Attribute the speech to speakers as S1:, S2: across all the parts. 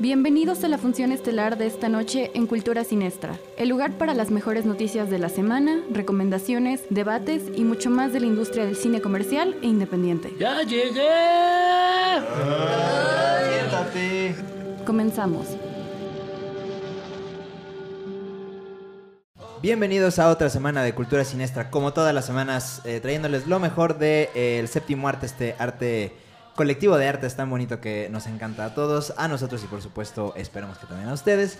S1: Bienvenidos a la función estelar de esta noche en Cultura Sinestra, el lugar para las mejores noticias de la semana, recomendaciones, debates y mucho más de la industria del cine comercial e independiente.
S2: ¡Ya llegué!
S3: Siéntate.
S1: Comenzamos.
S3: Bienvenidos a otra semana de Cultura Sinestra, como todas las semanas, eh, trayéndoles lo mejor del de, eh, séptimo arte, este arte colectivo de arte es tan bonito que nos encanta a todos, a nosotros y por supuesto esperamos que también a ustedes.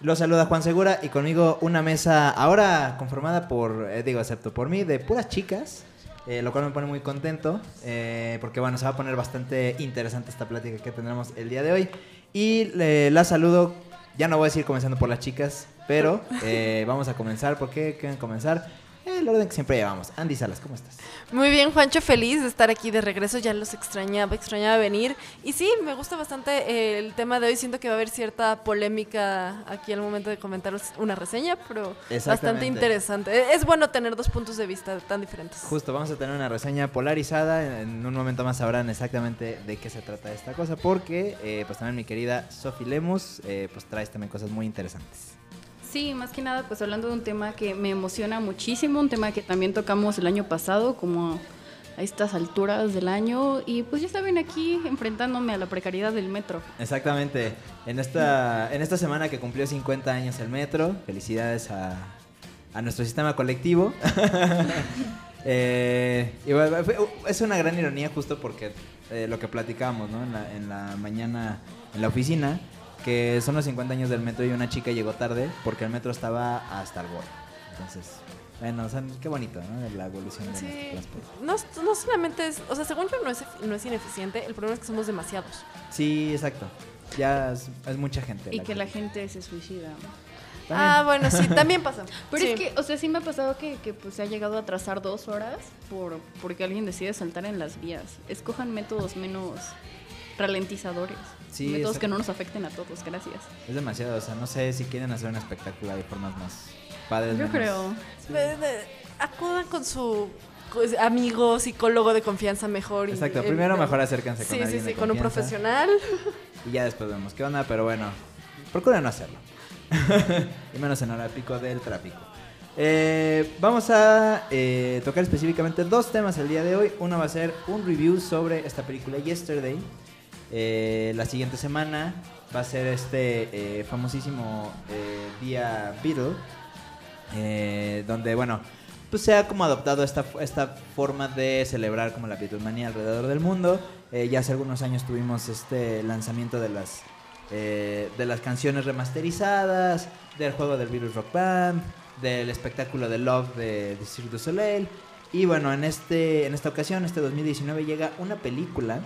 S3: Los saluda Juan Segura y conmigo una mesa ahora conformada por, eh, digo, excepto por mí, de puras chicas. Eh, lo cual me pone muy contento eh, porque bueno, se va a poner bastante interesante esta plática que tendremos el día de hoy. Y la saludo, ya no voy a decir comenzando por las chicas, pero eh, vamos a comenzar. ¿Por qué quieren comenzar? El orden que siempre llevamos. Andy Salas, ¿cómo estás?
S4: Muy bien, Juancho, feliz de estar aquí de regreso. Ya los extrañaba, extrañaba venir. Y sí, me gusta bastante eh, el tema de hoy. Siento que va a haber cierta polémica aquí al momento de comentaros una reseña, pero bastante interesante. Es bueno tener dos puntos de vista tan diferentes.
S3: Justo, vamos a tener una reseña polarizada. En un momento más sabrán exactamente de qué se trata esta cosa, porque eh, pues también mi querida Sophie Lemus eh, pues trae también cosas muy interesantes.
S1: Sí, más que nada, pues hablando de un tema que me emociona muchísimo, un tema que también tocamos el año pasado, como a estas alturas del año, y pues ya saben aquí enfrentándome a la precariedad del metro.
S3: Exactamente. En esta, en esta semana que cumplió 50 años el metro, felicidades a, a nuestro sistema colectivo. eh, y bueno, es una gran ironía justo porque eh, lo que platicábamos ¿no? en, la, en la mañana en la oficina que son los 50 años del metro y una chica llegó tarde porque el metro estaba hasta el borde. Entonces, bueno, o sea, qué bonito, ¿no? La evolución del
S4: sí. transporte. No, no solamente es, o sea, según yo no es, no es ineficiente, el problema es que somos demasiados.
S3: Sí, exacto. Ya es, mucha gente.
S1: Y que, la gente se suicida.
S4: Ah, bueno, sí, también pasa.
S1: Pero es que, o sea, sí me ha pasado que, que pues, se ha llegado a atrasar dos horas por porque alguien decide saltar en las vías. Escojan métodos menos ralentizadores. Sí, métodos que no nos afecten a todos, gracias.
S3: Es demasiado, o sea, no sé si quieren hacer un espectáculo de formas más padres.
S1: Yo creo.
S4: Acudan con su pues, amigo, psicólogo de confianza mejor.
S3: Exacto, primero mejor acérquense con
S4: alguien Sí, sí, con un profesional.
S3: Y ya después vemos qué onda, pero bueno, procuren no hacerlo. y menos en hora pico del tráfico. Eh, vamos a eh, tocar específicamente dos temas el día de hoy. Uno va a ser un review sobre esta película Yesterday, eh, la siguiente semana va a ser este eh, famosísimo eh, día Beatle, donde, bueno, pues se ha como adoptado esta, esta forma de celebrar como la Beatlemania alrededor del mundo. ya hace algunos años tuvimos este lanzamiento de las, de las canciones remasterizadas, del juego del Beatles Rock Band, del espectáculo de Love de, de Cirque du Soleil. Y bueno, en, este, en esta ocasión, este 2019, llega una película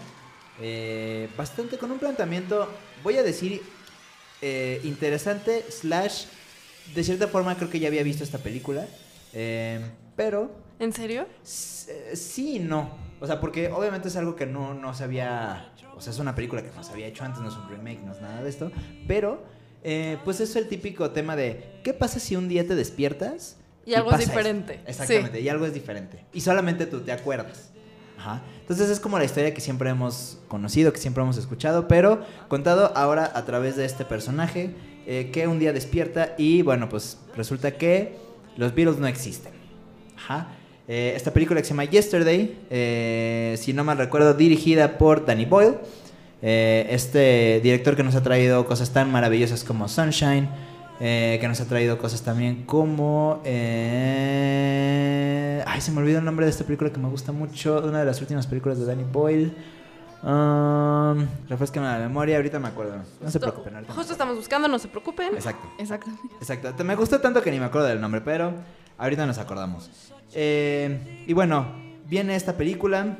S3: eh, bastante con un planteamiento, voy a decir, eh, interesante, slash, de cierta forma creo que ya había visto esta película, eh, pero...
S4: ¿En serio?
S3: Sí y no. O sea, porque obviamente es algo que no, no se había... O sea, es una película que no se había hecho antes, no es un remake, no es nada de esto, pero... pues es el típico tema de, ¿qué pasa si un día te despiertas?
S4: Y, algo es diferente.
S3: Exactamente, y algo es diferente. Y solamente tú te acuerdas. Entonces es como la historia que siempre hemos conocido, que siempre hemos escuchado, pero contado ahora a través de este personaje eh, que un día despierta y bueno, pues resulta que los Beatles no existen. Eh, esta película que se llama Yesterday, eh, si no mal recuerdo, dirigida por Danny Boyle, este director que nos ha traído cosas tan maravillosas como Sunshine, eh, que nos ha traído cosas también como... Eh... Ay, se me olvidó el nombre de esta película que me gusta mucho, una de las últimas películas de Danny Boyle. Um, refrescame la memoria, ahorita me acuerdo. No se preocupen.
S4: Justo estamos buscando, no se preocupen.
S3: Exacto.
S1: Exactamente.
S3: Exacto. Me gustó tanto que ni me acuerdo del nombre, pero ahorita nos acordamos. Eh, y bueno, viene esta película.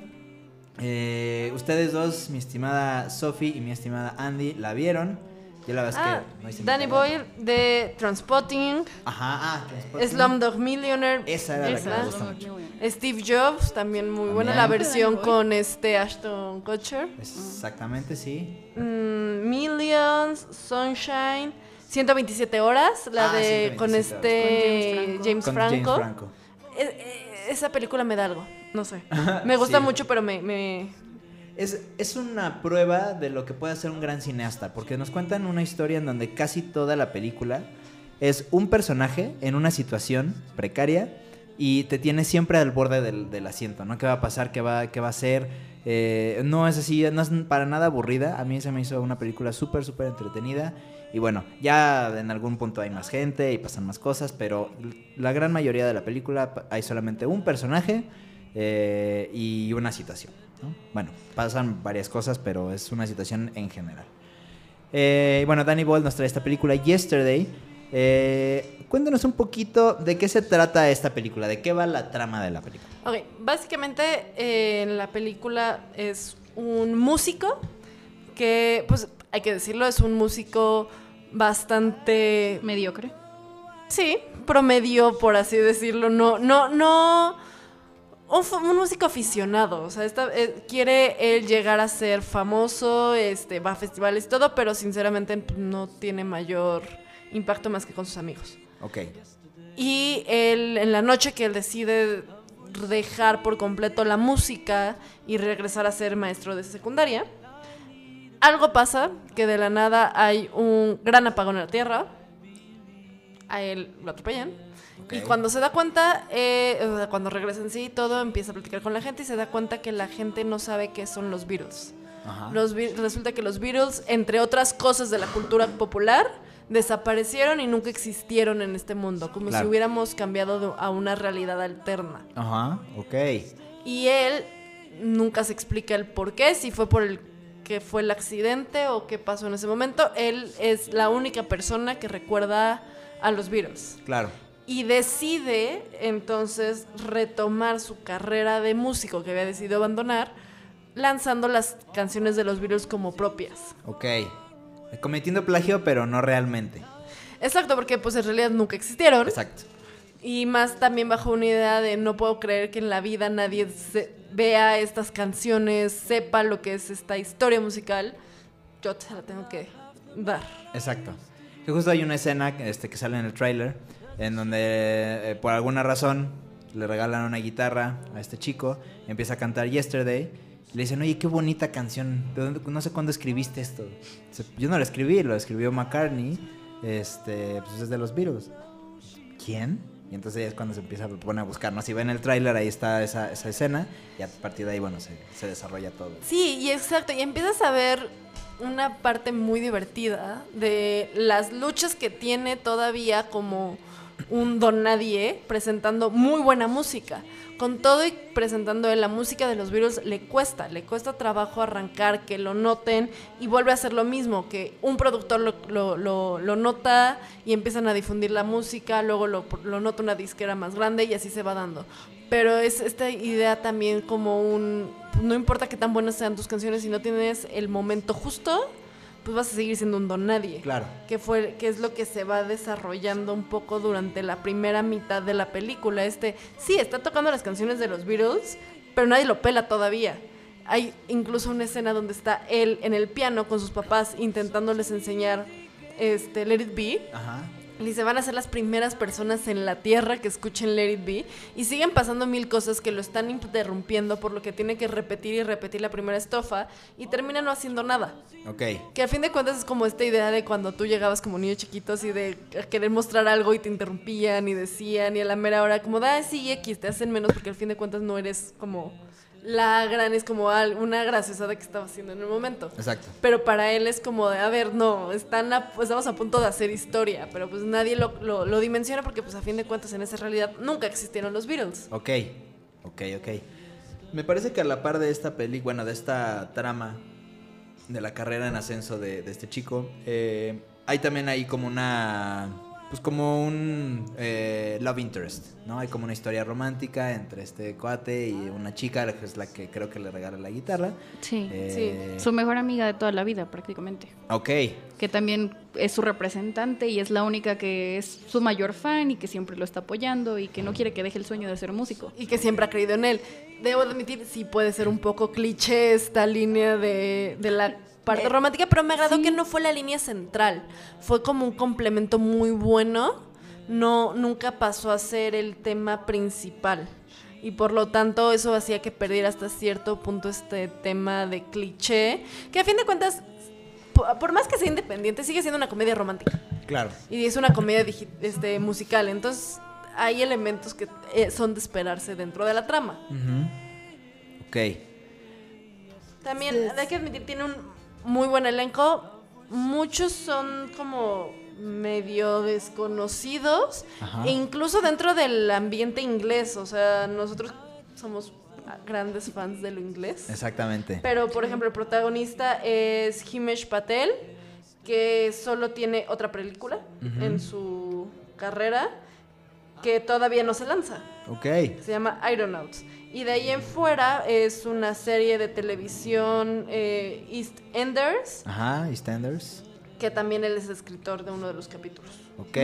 S3: Eh, ustedes dos, mi estimada Sophie y mi estimada Andy, la vieron. Yo la verdad
S4: ah, que no Danny Boyle de Transpotting.
S3: Ajá, ah,
S4: Slumdog Millionaire.
S3: Esa era la que me gusta mucho.
S4: Steve Jobs, también muy buena la versión con este Ashton Kutcher.
S3: Exactamente, sí.
S4: Mm, Millions, Sunshine, 127 horas, la ah, de con este James Franco. E, e, esa película me da algo, no sé. Me gusta mucho, pero me,
S3: Es, es, una prueba de lo que puede hacer un gran cineasta, porque nos cuentan una historia en donde casi toda la película es un personaje en una situación precaria y te tiene siempre al borde del, asiento, ¿no? ¿Qué va a pasar? ¿Qué va, qué va a ser? Eh, no es así, no es para nada aburrida. A mí se me hizo una película súper, súper entretenida. Y bueno, ya en algún punto hay más gente y pasan más cosas, pero la gran mayoría de la película hay solamente un personaje eh, y una situación. Bueno, pasan varias cosas, pero es una situación en general. Eh, bueno, Danny Boyle nos trae esta película Yesterday. Eh, cuéntanos un poquito de qué se trata esta película, de qué va la trama de la película.
S4: Ok, básicamente eh, la película es un músico que, pues hay que decirlo, es un músico bastante...
S1: Mediocre.
S4: Sí, promedio, por así decirlo. No, no, no... Un, músico aficionado, o sea, eh, quiere él llegar a ser famoso, este, va a festivales y todo, pero sinceramente no tiene mayor impacto más que con sus amigos.
S3: Ok.
S4: Y él, en la noche que él decide dejar por completo la música y regresar a ser maestro de secundaria, algo pasa que de la nada hay un gran apagón en la Tierra. A él lo atropellan. Y cuando se da cuenta, eh, cuando regresa en sí, todo empieza a platicar con la gente y se da cuenta que la gente no sabe qué son los Beatles. Los, resulta que los Beatles, entre otras cosas de la cultura popular, desaparecieron y nunca existieron en este mundo, como si hubiéramos cambiado a una realidad alterna.
S3: Ajá, ok.
S4: Y él nunca se explica el por qué, si fue por el que fue el accidente o qué pasó en ese momento. Él es la única persona que recuerda a los Beatles.
S3: Claro.
S4: Y decide entonces retomar su carrera de músico que había decidido abandonar, lanzando las canciones de los Beatles como propias.
S3: Ok. Cometiendo plagio, pero no realmente.
S4: Exacto, porque pues en realidad nunca existieron.
S3: Exacto.
S4: Y más también bajo una idea de no puedo creer que en la vida nadie vea estas canciones, sepa lo que es esta historia musical. Yo te la tengo que dar.
S3: Exacto. Que justo hay una escena este, que sale en el tráiler en donde eh, por alguna razón le regalan una guitarra a este chico, empieza a cantar Yesterday le dicen, oye, qué bonita canción. no sé cuándo escribiste esto. Yo no lo escribí, lo escribió McCartney. Este, pues es de los Beatles. ¿Quién? Y entonces es cuando se empieza a poner a buscar, ¿no? Si ven el tráiler, ahí está esa, esa, escena. Y a partir de ahí, bueno, se, se desarrolla todo.
S4: Sí, y exacto. Y empiezas a ver una parte muy divertida de las luchas que tiene todavía como un don nadie presentando muy buena música con todo y presentando la música de los Beatles le cuesta, le cuesta trabajo arrancar, que lo noten y vuelve a hacer lo mismo, que un productor lo, lo, nota y empiezan a difundir la música, luego lo, lo nota una disquera más grande y así se va dando. Pero es esta idea también como un, no importa qué tan buenas sean tus canciones, si no tienes el momento justo, pues vas a seguir siendo un don nadie.
S3: Claro.
S4: Que fue que es lo que se va desarrollando un poco durante la primera mitad de la película. Este, sí, está tocando las canciones de los Beatles, pero nadie lo pela todavía. Hay incluso una escena donde está él en el piano con sus papás intentándoles enseñar este Let It Be. Ajá. Y se van a ser las primeras personas en la Tierra que escuchen Let It Be. Y siguen pasando mil cosas que lo están interrumpiendo, por lo que tiene que repetir y repetir la primera estofa. Y termina no haciendo nada.
S3: Ok.
S4: Que a fin de cuentas es como esta idea de cuando tú llegabas como niño chiquito, así de querer mostrar algo y te interrumpían y decían. Y a la mera hora, como, da, sí, X, te hacen menos porque al fin de cuentas no eres como la gran es como una graciosada que estaba haciendo en el momento.
S3: Exacto.
S4: Pero para él es como de, a ver, no, están estamos a punto de hacer historia, pero pues nadie lo, lo, dimensiona porque pues a fin de cuentas en esa realidad nunca existieron los Beatles.
S3: Ok, ok, ok. Me parece que a la par de esta peli, bueno, de esta trama de la carrera en ascenso de, este chico, eh, hay también ahí como una pues como un eh, love interest, ¿no? Hay como una historia romántica entre este cuate y una chica, que es la que creo que le regala la guitarra.
S1: Sí,
S3: Eh,
S1: sí. Su mejor amiga de toda la vida, prácticamente.
S3: Ok,
S1: Que también es su representante y es la única que es su mayor fan y que siempre lo está apoyando y que no quiere que deje el sueño de ser músico.
S4: Y que siempre ha creído en él. Debo admitir, sí puede ser un poco cliché esta línea de, de la parte romántica, pero me agradó
S1: sí.
S4: que no fue la línea central. Fue como un complemento muy bueno. No, nunca pasó a ser el tema principal. Y por lo tanto eso hacía que perdiera hasta cierto punto este tema de cliché, que a fin de cuentas, po- por más que sea independiente, sigue siendo una comedia romántica.
S3: claro.
S4: Y es una comedia digi- este, musical. Entonces hay elementos que eh, son de esperarse dentro de la trama.
S3: Ujú. Ok.
S4: También hay que admitir, tiene un muy buen elenco. Muchos son como medio desconocidos.
S3: Ajá.
S4: E incluso dentro del ambiente inglés. O sea, nosotros somos grandes fans de lo inglés.
S3: Exactamente.
S4: Pero, por ejemplo, el protagonista es Himesh Patel, que solo tiene otra película en su carrera que todavía no se lanza.
S3: Ok.
S4: Se llama Aeronauts. Y de ahí en fuera es una serie de televisión eh, East Enders,
S3: Ajá, EastEnders.
S4: que también él es escritor de uno de los capítulos.
S3: Ok.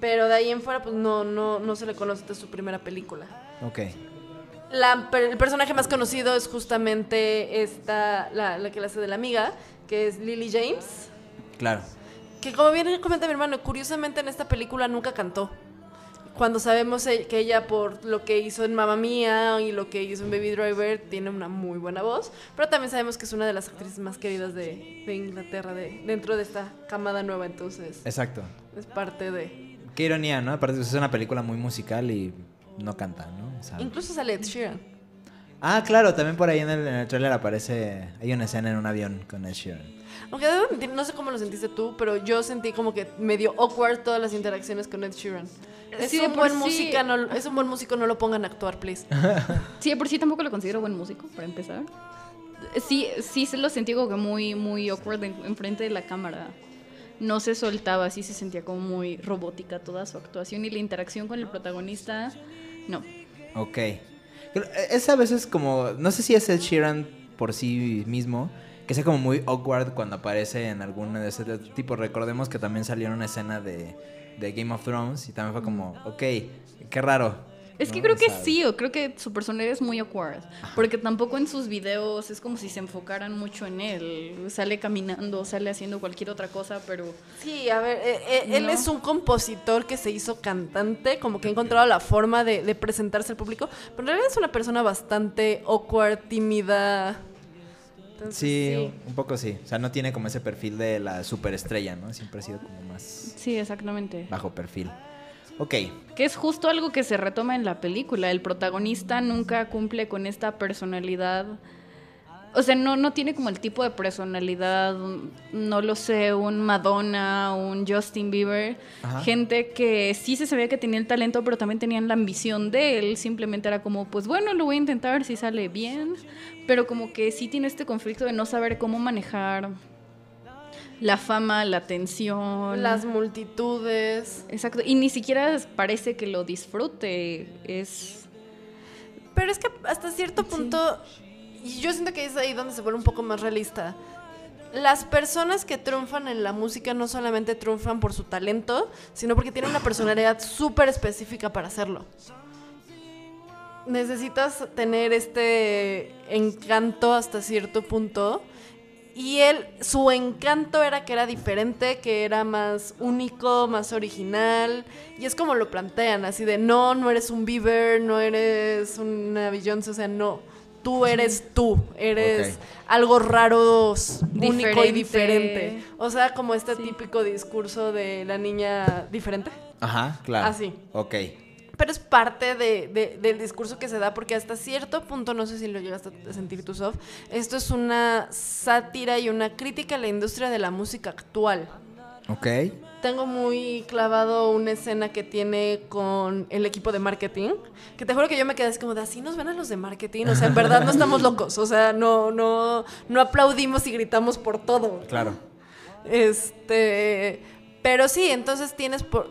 S4: Pero de ahí en fuera, pues no, no, no se le conoce de su primera película.
S3: Ok.
S4: La el personaje más conocido es justamente esta, la, la que la hace de la amiga, que es Lily James.
S3: Claro.
S4: Que como bien comenta mi hermano, curiosamente en esta película nunca cantó. Cuando sabemos e- que ella por lo que hizo en Mamma Mía y lo que hizo en Baby Driver tiene una muy buena voz, pero también sabemos que es una de las actrices más queridas de, de Inglaterra de, dentro de esta camada nueva, entonces
S3: Exacto.
S4: es parte de...
S3: Qué ironía, ¿no? Aparte, pues, es una película muy musical y no canta, ¿no? O sea-
S4: Incluso sale Ed Sheeran.
S3: Ah, claro, también por ahí en el, en el trailer aparece. Hay una escena en un avión con Ed Sheeran.
S4: Aunque debo admitir, no sé cómo lo sentiste tú, pero yo sentí como que medio awkward todas las interacciones con Ed Sheeran. Es
S1: Sí, de
S4: un
S1: por
S4: buen
S1: sí.
S4: música, no, es un buen músico, no lo pongan a actuar, please.
S1: Sí, de por sí tampoco lo considero buen músico, para empezar. Sí, sí se lo sentí como que muy, muy awkward en, enfrente de la cámara. No se soltaba, sí se sentía como muy robótica toda su actuación y la interacción con el protagonista, no.
S3: Ok. Creo- Es a veces como. No sé si es Ed Sheeran por sí mismo. Que sea como muy awkward cuando aparece en alguna de ese tipo. Recordemos que también salió en una escena de, de Game of Thrones. Y también fue como, ok, qué raro.
S1: Es que
S3: ¿no?
S1: creo que sí, o creo que su personalidad es muy awkward. Porque tampoco en sus videos es como si se enfocaran mucho en él. Sale caminando, sale haciendo cualquier otra cosa, pero
S4: Sí, a ver, eh, eh, él
S1: No.
S4: es un compositor que se hizo cantante, como que ha encontrado la forma de, de presentarse al público, pero en realidad es una persona bastante awkward, tímida. Entonces,
S3: Sí, un poco sí. O sea, no tiene como ese perfil de la superestrella, ¿no? Siempre ha sido como más
S1: sí, exactamente.
S3: bajo perfil. Ok.
S1: Que es justo algo que se retoma en la película. El protagonista nunca cumple con esta personalidad. O sea, no, no tiene como el tipo de personalidad, no lo sé, un Madonna, un Justin Bieber.
S3: Ajá.
S1: Gente que sí se sabía que tenía el talento, pero también tenían la ambición de él. Simplemente era como, pues bueno, lo voy a intentar si sale bien. Pero como que sí tiene este conflicto de no saber cómo manejar la fama, la atención.
S4: Las multitudes.
S1: Exacto, y ni siquiera parece que lo disfrute, es...
S4: Pero es que hasta cierto punto, y yo siento que es ahí donde se vuelve un poco más realista. Las personas que triunfan en la música no solamente triunfan por su talento, sino porque tienen una personalidad súper específica para hacerlo. Necesitas tener este encanto hasta cierto punto. Y él, su encanto era que era diferente, que era más único, más original. Y es como lo plantean, así de, no, no eres un Bieber, no eres una Beyoncé, o sea, no. Tú eres tú, eres algo raro, único y
S1: Diferente.
S4: diferente. O sea, como este
S1: Sí.
S4: típico discurso de la niña diferente.
S3: Ajá, claro.
S4: Así.
S3: Ok.
S4: Pero es parte de- de- del discurso que se da, porque hasta cierto punto, no sé si lo llegaste a sentir tú, Sof, esto es una sátira y una crítica a la industria de la música actual.
S3: Ok.
S4: Tengo muy clavado una escena que tiene con el equipo de marketing, que te juro que yo me quedé así como de así nos ven a los de marketing, o sea, en verdad no estamos locos, o sea, no, no, no aplaudimos y gritamos por todo.
S3: Claro.
S4: Este, pero sí, entonces tienes por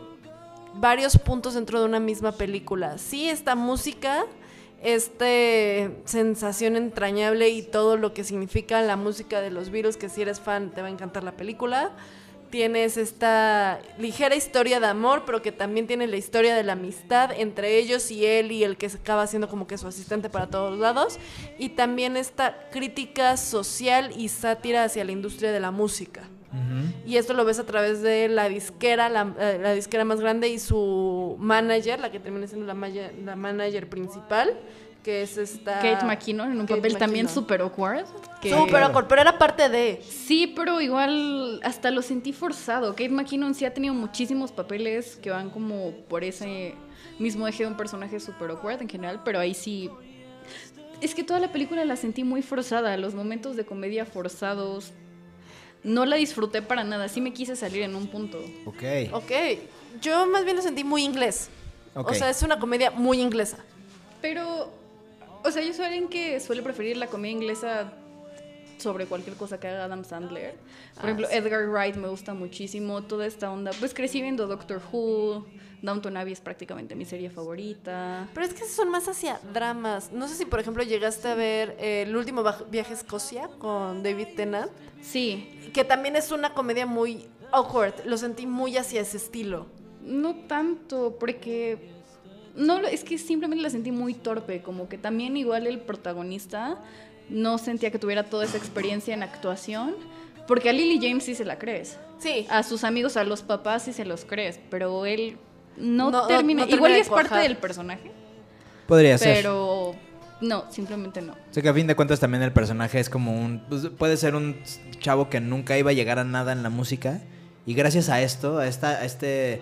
S4: varios puntos dentro de una misma película. Sí, esta música, este sensación entrañable y todo lo que significa la música de los virus, que si eres fan te va a encantar la película. Tienes esta ligera historia de amor, pero que también tiene la historia de la amistad entre ellos y él y el que se acaba siendo como que su asistente para todos lados. Y también esta crítica social y sátira hacia la industria de la música. Y esto lo ves a través de la disquera, la, eh, la, disquera más grande y su manager, la que termina siendo la, la manager principal, que es esta...
S1: Kate McKinnon, en un papel también súper awkward.
S4: Súper awkward, pero era parte de...
S1: Sí, pero igual hasta lo sentí forzado. Kate McKinnon sí ha tenido muchísimos papeles que van como por ese mismo eje de un personaje súper awkward en general, pero ahí sí... Es que toda la película la sentí muy forzada, los momentos de comedia forzados, no la disfruté para nada. Sí me quise salir en un punto.
S3: Ok.
S4: Ok. Yo más bien lo sentí muy inglés. O sea, es una comedia muy inglesa.
S1: Pero, o sea, yo soy alguien que suele preferir la comedia inglesa sobre cualquier cosa que haga Adam Sandler. Por ah, ejemplo, Edgar Wright me gusta muchísimo, toda esta onda. Pues crecí viendo Doctor Who, Downton Abbey es prácticamente mi serie favorita.
S4: Pero es que son más hacia dramas. No sé si, por ejemplo, llegaste a ver eh, El último viaje a Escocia con David Tennant.
S1: Sí.
S4: Que también es una comedia muy awkward. Lo sentí muy hacia ese estilo.
S1: No tanto, porque no es que simplemente la sentí muy torpe, como que también igual el protagonista no sentía que tuviera toda esa experiencia en actuación, porque a Lily James sí se la crees.
S4: Sí.
S1: A sus amigos, a los papás sí se los crees, pero él no, termina. igual es parte del personaje.
S3: Podría ser.
S1: Pero no, simplemente no.
S3: O sea que a fin de cuentas también el personaje es como un... Pues, puede ser un chavo que nunca iba a llegar a nada en la música. Y gracias a esto, a, esta, a este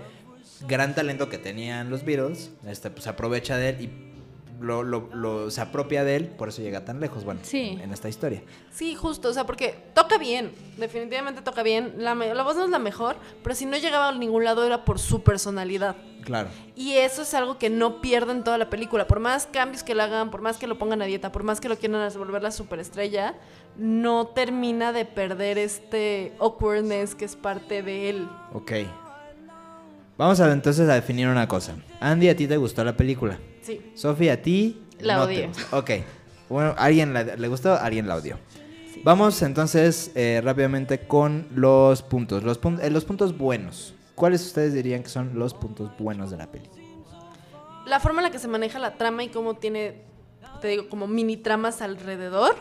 S3: gran talento que tenían los Beatles, este, pues aprovecha de él y lo, lo, se apropia de él, por eso llega tan lejos, bueno, en esta historia.
S4: Sí, justo, o sea, porque toca bien, definitivamente toca bien, la, la voz no es la mejor, pero si no llegaba a ningún lado era por su personalidad.
S3: Claro.
S4: Y eso es algo que no pierden toda la película, por más cambios que le hagan, por más que lo pongan a dieta, por más que lo quieran volver la superestrella, no termina de perder este awkwardness que es parte de él.
S3: Ok. Vamos a entonces a definir una cosa. Andy, ¿a ti te gustó la película?
S4: Sí.
S3: Sofía, ¿a ti?
S1: La no odié.
S3: Ok. Bueno, ¿alguien le gustó? ¿Alguien la odió? Vamos entonces eh, rápidamente con los puntos. Los, eh, los puntos buenos. ¿Cuáles ustedes dirían que son los puntos buenos de la película?
S4: La forma en la que se maneja la trama y cómo tiene te digo, como mini tramas alrededor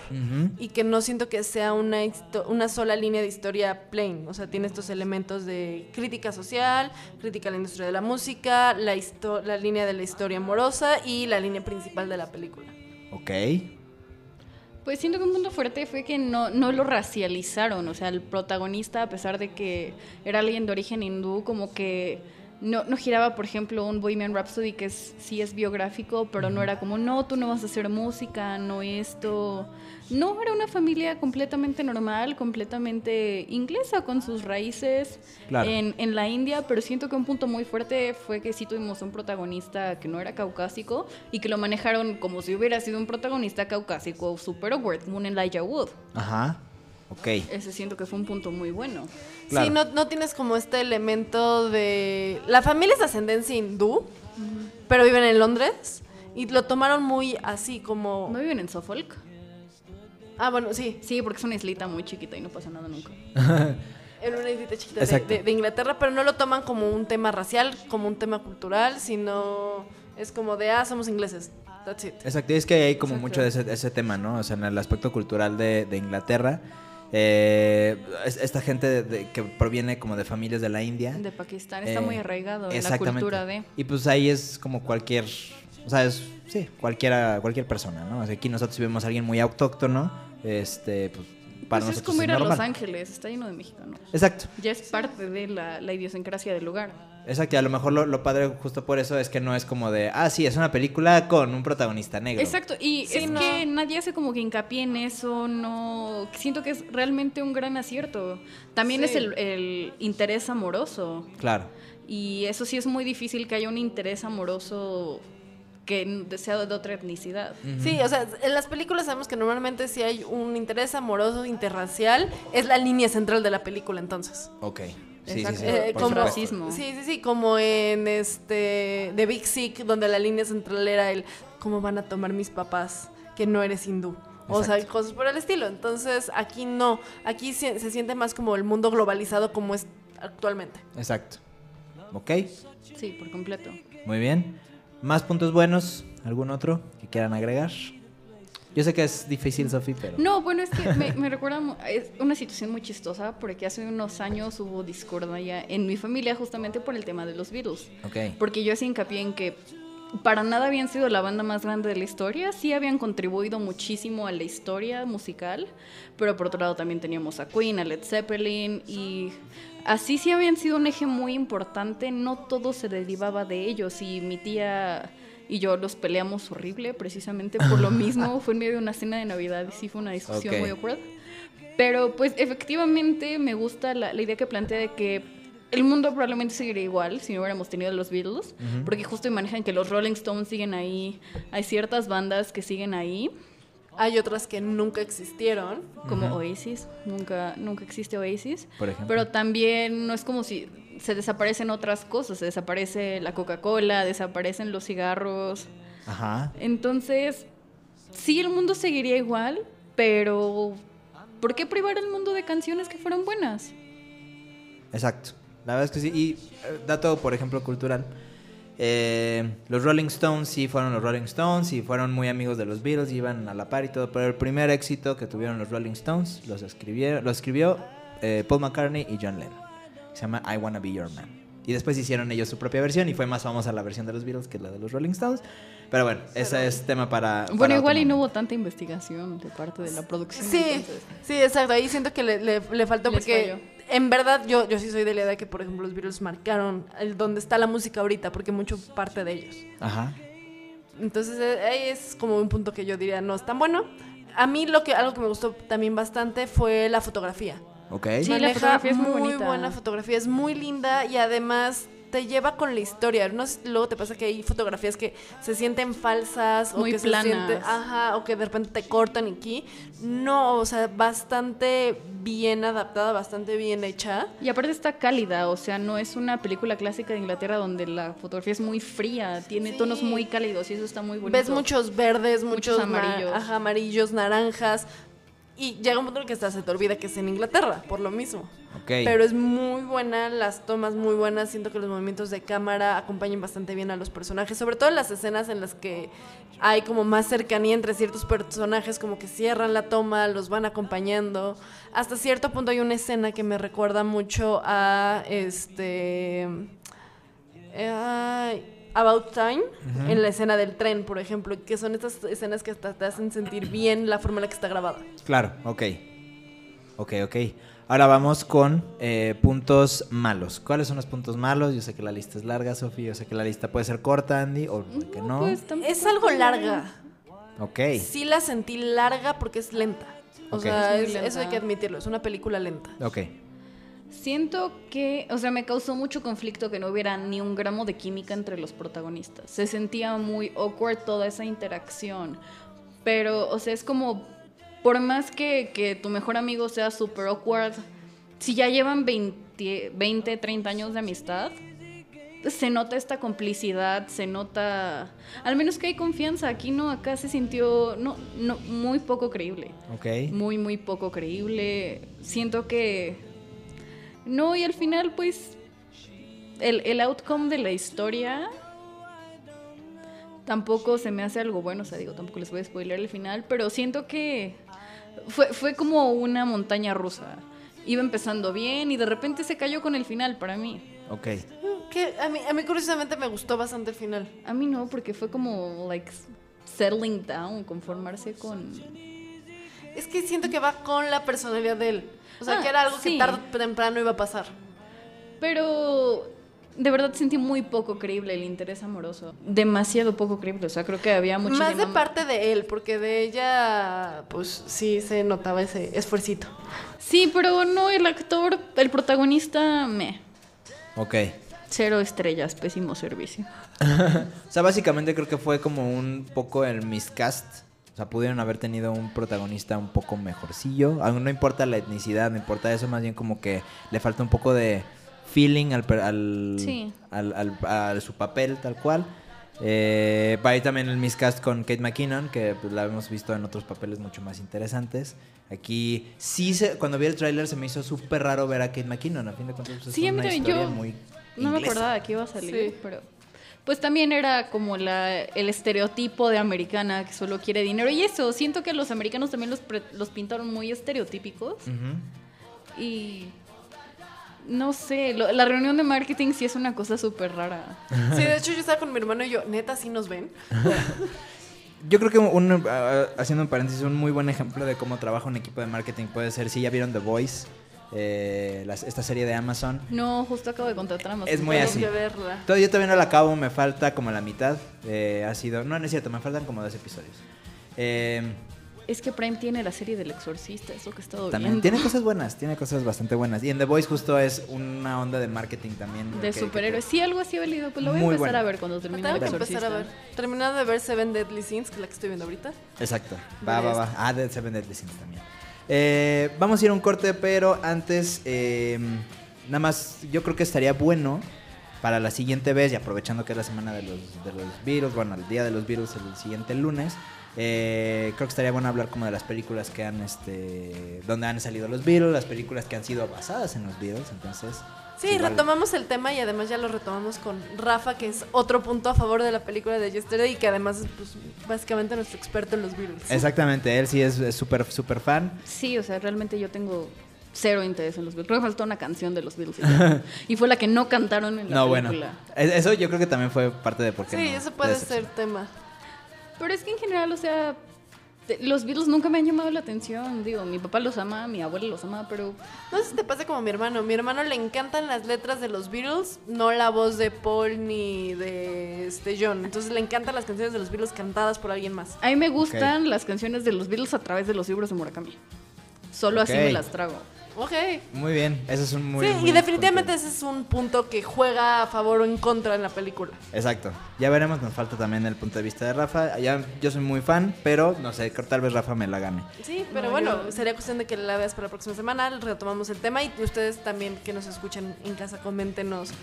S4: y que no siento que sea una, una sola línea de historia plain. O sea, tiene estos elementos de crítica social, crítica a la industria de la música, la, la línea de la historia amorosa y la línea principal de la película.
S3: Ok.
S1: Pues siento que un punto fuerte fue que no, no lo racializaron. O sea, el protagonista, a pesar de que era alguien de origen hindú, como que no, no giraba, por ejemplo, un Bohemian Rhapsody que es, sí es biográfico, pero no era como, no, tú no vas a hacer música, no esto. No, era una familia completamente normal, completamente inglesa, con sus raíces en, en, la India, pero siento que un punto muy fuerte fue que sí tuvimos un protagonista que no era caucásico y que lo manejaron como si hubiera sido un protagonista caucásico super awkward, como un Elijah Wood.
S3: Ajá. Ok.
S1: Ese siento que fue un punto muy bueno.
S4: Sí, no, no, tienes como este elemento de... La familia es de ascendencia hindú, pero viven en Londres y lo tomaron muy así como...
S1: ¿No viven en Suffolk?
S4: Ah, bueno, sí.
S1: Sí, porque es una islita muy chiquita y no pasa nada nunca.
S4: en una islita chiquita de, Inglaterra, pero no lo toman como un tema racial, como un tema cultural, sino es como de, ah, somos ingleses. That's it.
S3: Exacto, es que hay como mucho de ese, ese, tema, ¿no? O sea, en el aspecto cultural de, de Inglaterra eh, esta gente que proviene como de familias de la India.
S1: De Pakistán, está muy eh, arraigado en la cultura de...
S3: Y pues ahí es como cualquier, o sea, es, sí, cualquiera, cualquier persona, ¿no? aquí nosotros vemos a alguien muy autóctono, este, pues para pues
S1: es como ir a Los Ángeles, está lleno de mexicanos.
S3: Exacto.
S1: Ya es parte de la, la idiosincrasia del lugar.
S3: Exacto, y a lo mejor lo, padre justo por eso es que no es como de, ah, sí, es una película con un protagonista negro.
S1: Exacto, y es que nadie hace como que hincapié en eso, no, siento que es realmente un gran acierto. También es el, interés amoroso.
S3: Claro.
S1: Y eso sí es muy difícil que haya un interés amoroso que sea de otra etnicidad.
S4: Sí, o sea, en las películas sabemos que normalmente si hay un interés amoroso interracial, es la línea central de la película entonces.
S3: Ok. Sí, sí,
S1: Exacto.
S3: sí,
S4: Eh, como,
S1: racismo.
S4: Sí, sí, sí, como en este The Big Sick, donde la línea central era el cómo van a tomar mis papás que no eres hindú. O sea, cosas por el estilo. Entonces, aquí no. Aquí se, se siente más como el mundo globalizado como es actualmente.
S3: Exacto. Ok,
S1: Sí, por completo.
S3: muy bien. ¿Más puntos buenos? ¿Algún otro que quieran agregar? Yo sé que es difícil, Sofi, pero...
S1: No, bueno, es que me, me recuerda es una situación muy chistosa porque hace unos años hubo discordia en mi familia justamente por el tema de los Beatles.
S3: Ok.
S1: Porque yo hacía hincapié en que para nada habían sido la banda más grande de la historia, sí habían contribuido muchísimo a la historia musical, pero por otro lado también teníamos a Queen, a Led Zeppelin y así sí habían sido un eje muy importante, no todo se derivaba de ellos y mi tía y yo los peleamos horrible precisamente por lo mismo, fue en medio de una cena de Navidad y sí fue una discusión
S3: Ok.
S1: muy awkward. Pero pues efectivamente me gusta la, la idea que plantea de que el mundo probablemente seguiría igual si no hubiéramos tenido los Beatles, porque justo manejan que los Rolling Stones siguen ahí, hay ciertas bandas que siguen ahí,
S4: Hay otras que nunca existieron.
S1: como Oasis, nunca, nunca existe Oasis,
S3: Por ejemplo.
S1: pero también no es como si se desaparecen otras cosas, se desaparece la Coca-Cola, desaparecen los cigarros,
S3: Ajá.
S1: entonces sí el mundo seguiría igual, pero ¿por qué privar el mundo de canciones que fueron buenas?
S3: Exacto. La verdad es que sí. Y eh, dato, por ejemplo, cultural. eh, los Rolling Stones sí fueron los Rolling Stones y fueron muy amigos de los Beatles, iban a la par y todo. Pero el primer éxito que tuvieron los Rolling Stones los escribieron, lo escribió eh, Paul McCartney y John Lennon. Se llama I Wanna Be Your Man. Y después hicieron ellos su propia versión y fue más famosa la versión de los Beatles que la de los Rolling Stones. Pero bueno, ese es tema para.
S1: Bueno,
S3: para
S1: igual
S3: otro
S1: y no hubo tanta investigación de parte de la producción.
S4: Sí,
S1: entonces.
S4: sí, exacto. Ahí siento que le, le- le faltó
S1: Les
S4: porque
S1: falló.
S4: en verdad yo, yo sí soy de la idea que, por ejemplo, los Beatles marcaron el donde está la música ahorita, porque mucho parte de ellos.
S3: Ajá.
S4: Entonces eh, ahí es como un punto que yo diría no es tan bueno. A mí lo que algo que me gustó también bastante fue la fotografía.
S3: Ok.
S1: Sí, la fotografía es muy bonita.
S4: buena fotografía, es muy linda y además te lleva con la historia. No sé, luego te pasa que hay fotografías que se sienten falsas
S1: Muy
S4: o que
S1: planas.
S4: se sienten, ajá, o que de repente te cortan aquí. No, o sea, bastante bien adaptada, bastante bien hecha.
S1: Y aparte está cálida, o sea, no es una película clásica de Inglaterra donde la fotografía es muy fría, tiene
S4: Sí.
S1: tonos muy cálidos y eso está muy bonito.
S4: Ves muchos verdes,
S1: Muchos
S4: muchos, na-
S1: amarillos.
S4: ajá, amarillos, naranjas. Y llega un punto en el que hasta se te olvida que es en Inglaterra, por lo mismo. Pero es muy buena, las tomas muy buenas. Siento que los movimientos de cámara acompañan bastante bien a los personajes, sobre todo en las escenas en las que hay como más cercanía entre ciertos personajes, como que cierran la toma, los van acompañando. Hasta cierto punto hay una escena que me recuerda mucho a este. eh, ay, About Time, en la escena del tren, por ejemplo, que son estas escenas que hasta te hacen sentir bien la forma en la que está grabada.
S3: Claro, ok. Ok, ok. Ahora vamos con eh, puntos malos. ¿Cuáles son los puntos malos? Yo sé que la lista es larga, Sofía. Yo sé que la lista puede ser corta, Andy, o que no.
S1: pues,
S4: Es algo larga.
S3: ok.
S4: Sí la sentí larga porque es lenta. O
S3: Ok.
S4: sea,
S1: Es
S4: eso hay que admitirlo. Es una película lenta.
S3: Ok.
S1: Siento que, o sea, me causó mucho conflicto que no hubiera ni un gramo de química entre los protagonistas. Se sentía muy awkward toda esa interacción. Pero, o sea, es como, por más que, que tu mejor amigo sea super awkward, si ya llevan 20, 20, 30 años de amistad, se nota esta complicidad, se nota, al menos que hay confianza. Aquí no, acá se sintió, no, no, muy poco creíble
S3: Ok.
S1: muy, muy poco creíble. Siento que... No, y al final, pues, el, el outcome de la historia tampoco se me hace algo bueno. O sea, digo, tampoco les voy a spoiler el final, pero siento que fue, fue como una montaña rusa. Iba empezando bien y de repente se cayó con el final para mí.
S3: Ok.
S4: Que a mí, a mí curiosamente me gustó bastante el final.
S1: A mí no, porque fue como, like, settling down, conformarse con...
S4: Es que siento que va con la personalidad de él. O sea,
S1: Ah,
S4: que era algo
S1: sí.
S4: que tarde o temprano iba a pasar.
S1: Pero de verdad sentí muy poco creíble el interés amoroso. Demasiado poco creíble. O sea, creo que había muchísima...
S4: Más de parte de él, porque de ella, pues sí se notaba ese esfuercito.
S1: Sí, pero no el actor, el protagonista, me.
S3: Ok.
S1: Cero estrellas, pésimo servicio.
S3: O sea, básicamente creo que fue como un poco el miscast. O sea, pudieron haber tenido un protagonista un poco mejorcillo. Aún no importa la etnicidad, no importa eso, más bien como que le falta un poco de feeling al, al, a su papel tal cual. Eh, va ahí también el miscast con Kate McKinnon, que pues, la hemos visto en otros papeles mucho más interesantes. Aquí sí, se, cuando vi el tráiler se me hizo súper raro ver a Kate McKinnon. A fin de cuentas, pues,
S1: sí, es una historia muy No me acordaba que iba a salir, pero... Pues también era como la, el estereotipo de americana que solo quiere dinero. Y eso, siento que los americanos también los, los pintaron muy estereotípicos. Y no sé, la reunión de marketing sí es una cosa súper rara.
S4: Sí, de hecho yo estaba con mi hermano y yo, neta, ¿sí nos ven?
S3: yo creo que un, haciendo un paréntesis, un muy buen ejemplo de cómo trabaja un equipo de marketing puede ser, si ya vieron The Voice, eh, esta serie de Amazon.
S1: No, justo acabo de contratar a Amazon.
S3: Es muy así. Todo, yo todavía no la acabo, me falta como la mitad. Eh, ha sido, no, no es cierto, me faltan como dos episodios. Eh,
S1: es que Prime tiene la serie del exorcista, eso que he estado
S3: también tiene cosas buenas, tiene cosas bastante buenas. Y en The Voice justo es una onda de marketing también.
S1: De superhéroes. Sí, algo así he leído, pues lo voy a empezar a ver cuando termine el
S4: exorcista. empezar a ver. Terminado de ver Seven Deadly Sins, que es la que estoy viendo ahorita.
S3: Exacto. Va, va, va. Ah, de Seven Deadly Sins también. Eh, vamos a ir a un corte, pero antes, eh, nada más, yo creo que estaría bueno para la siguiente vez, y aprovechando que es la semana de los, de los virus, bueno, el día de los virus el siguiente lunes, eh, creo que estaría bueno hablar como de las películas que han, este, donde han salido los Beatles, las películas que han sido basadas en los Beatles, entonces...
S4: Sí, retomamos el tema y además ya lo retomamos con Rafa, que es otro punto a favor de la película de Yesterday y que además es pues, básicamente nuestro experto en los Beatles.
S3: Exactamente, él sí es súper, súper fan.
S1: Sí, o sea, realmente yo tengo cero interés en los Beatles. Creo que faltó una canción de los Beatles y, fue la que no cantaron en la no, película.
S3: Bueno, eso yo creo que también fue parte de por qué
S4: Sí, eso puede ser tema.
S1: Pero es que en general, o sea, los Beatles nunca me han llamado la atención. Digo, mi papá los ama, mi abuela los ama, pero.
S4: No sé si te pasa como a mi hermano. Mi hermano le encantan las letras de los Beatles, no la voz de Paul ni de este John. Entonces le encantan las canciones de los Beatles cantadas por alguien más.
S1: A mí me gustan las canciones de los Beatles a través de los libros de Murakami. Solo así me las trago.
S4: Ok.
S3: Muy bien, ese es un muy...
S4: Sí, y definitivamente ese es un punto que juega a favor o en contra en la película.
S3: Exacto. Ya veremos, nos falta también el punto de vista de Rafa. Ya, yo soy muy fan, pero no sé, tal vez Rafa me la gane.
S4: Sí, pero bueno, sería cuestión de que la veas para la próxima semana, retomamos el tema y ustedes también que nos escuchen en casa, coméntenos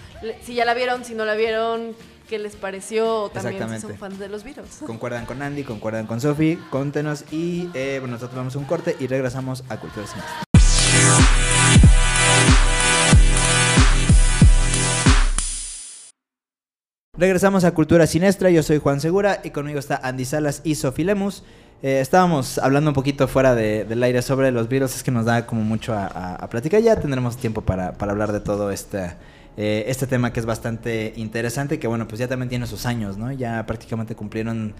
S4: si ya la vieron, si no la vieron, qué les pareció o también si son fans de los virus.
S3: Concuerdan con Andy, concuerdan con Sofi, contenos y eh, bueno, nosotros vamos a un corte y regresamos a Cultura Cine. Regresamos a Cultura Sinestra, yo soy Juan Segura y conmigo está Andy Salas y Sofi Lemus. Eh, estábamos hablando un poquito fuera del aire sobre los virus, es que nos da como mucho a, platicar. Ya tendremos tiempo para, hablar de todo este, eh, este tema que es bastante interesante, que bueno, pues ya también tiene sus años, ¿no? Ya prácticamente cumplieron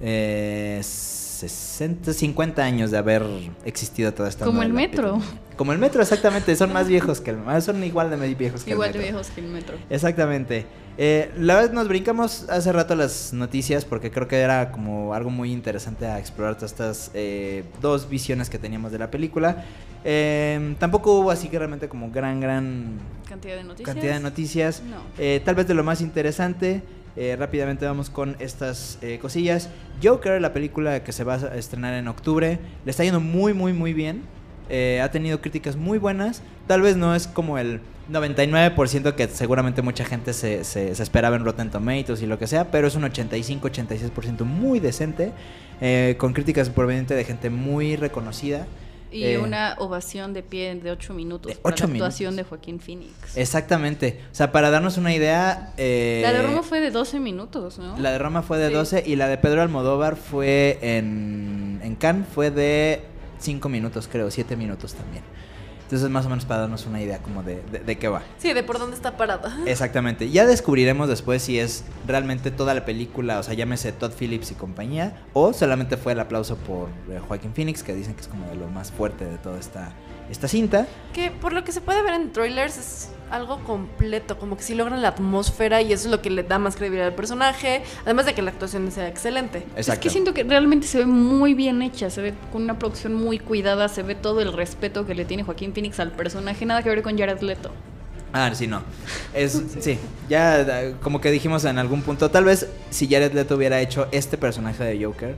S3: eh, 60, 50 años de haber existido toda esta
S1: Como el metro.
S3: Como el metro, exactamente. Son más viejos que el Son igual de viejos que
S1: el
S3: metro.
S1: Igual de viejos que el metro.
S3: Exactamente. Eh, la vez nos brincamos hace rato las noticias porque creo que era como algo muy interesante a explorar todas estas eh, dos visiones que teníamos de la película. Eh, tampoco hubo así que realmente como gran, gran
S1: cantidad de noticias.
S3: Cantidad de noticias. tal vez de lo más interesante. rápidamente vamos con estas cosillas. Joker, la película que se va a estrenar en octubre, le está yendo muy, muy, muy bien. ha tenido críticas muy buenas. Tal vez no es como el 99% que seguramente mucha gente se, se, esperaba en Rotten Tomatoes y lo que sea, pero es un 85-86% muy decente, eh, con críticas provenientes de gente muy reconocida.
S1: Y eh, una ovación de pie de 8 minutos de la actuación de Joaquín Phoenix.
S3: Exactamente. O sea, para darnos una idea...
S1: Eh, la de Roma fue de 12 minutos, ¿no?
S3: La de Roma fue de 12 y la de Pedro Almodóvar fue en, en Cannes, fue de 5 minutos, creo, 7 minutos también. Entonces, más o menos para darnos una idea como de, de, qué va.
S4: Sí, de por dónde está parada.
S3: Exactamente. Ya descubriremos después si es realmente toda la película, o sea, llámese Todd Phillips y compañía, o solamente fue el aplauso por eh, Joaquín Phoenix, que dicen que es como de lo más fuerte de toda esta esta cinta.
S4: Que por lo que se puede ver en trailers es algo completo, como que sí logran la atmósfera y eso es lo que le da más credibilidad al personaje, además de que la actuación sea excelente.
S1: Exacto. Es que siento que realmente se ve muy bien hecha, se ve con una producción muy cuidada, se ve todo el respeto que le tiene Joaquín Phoenix al personaje, nada que ver con Jared Leto.
S3: Ah, sí, no. Es, sí, ya como que dijimos en algún punto, tal vez si Jared Leto hubiera hecho este personaje de Joker.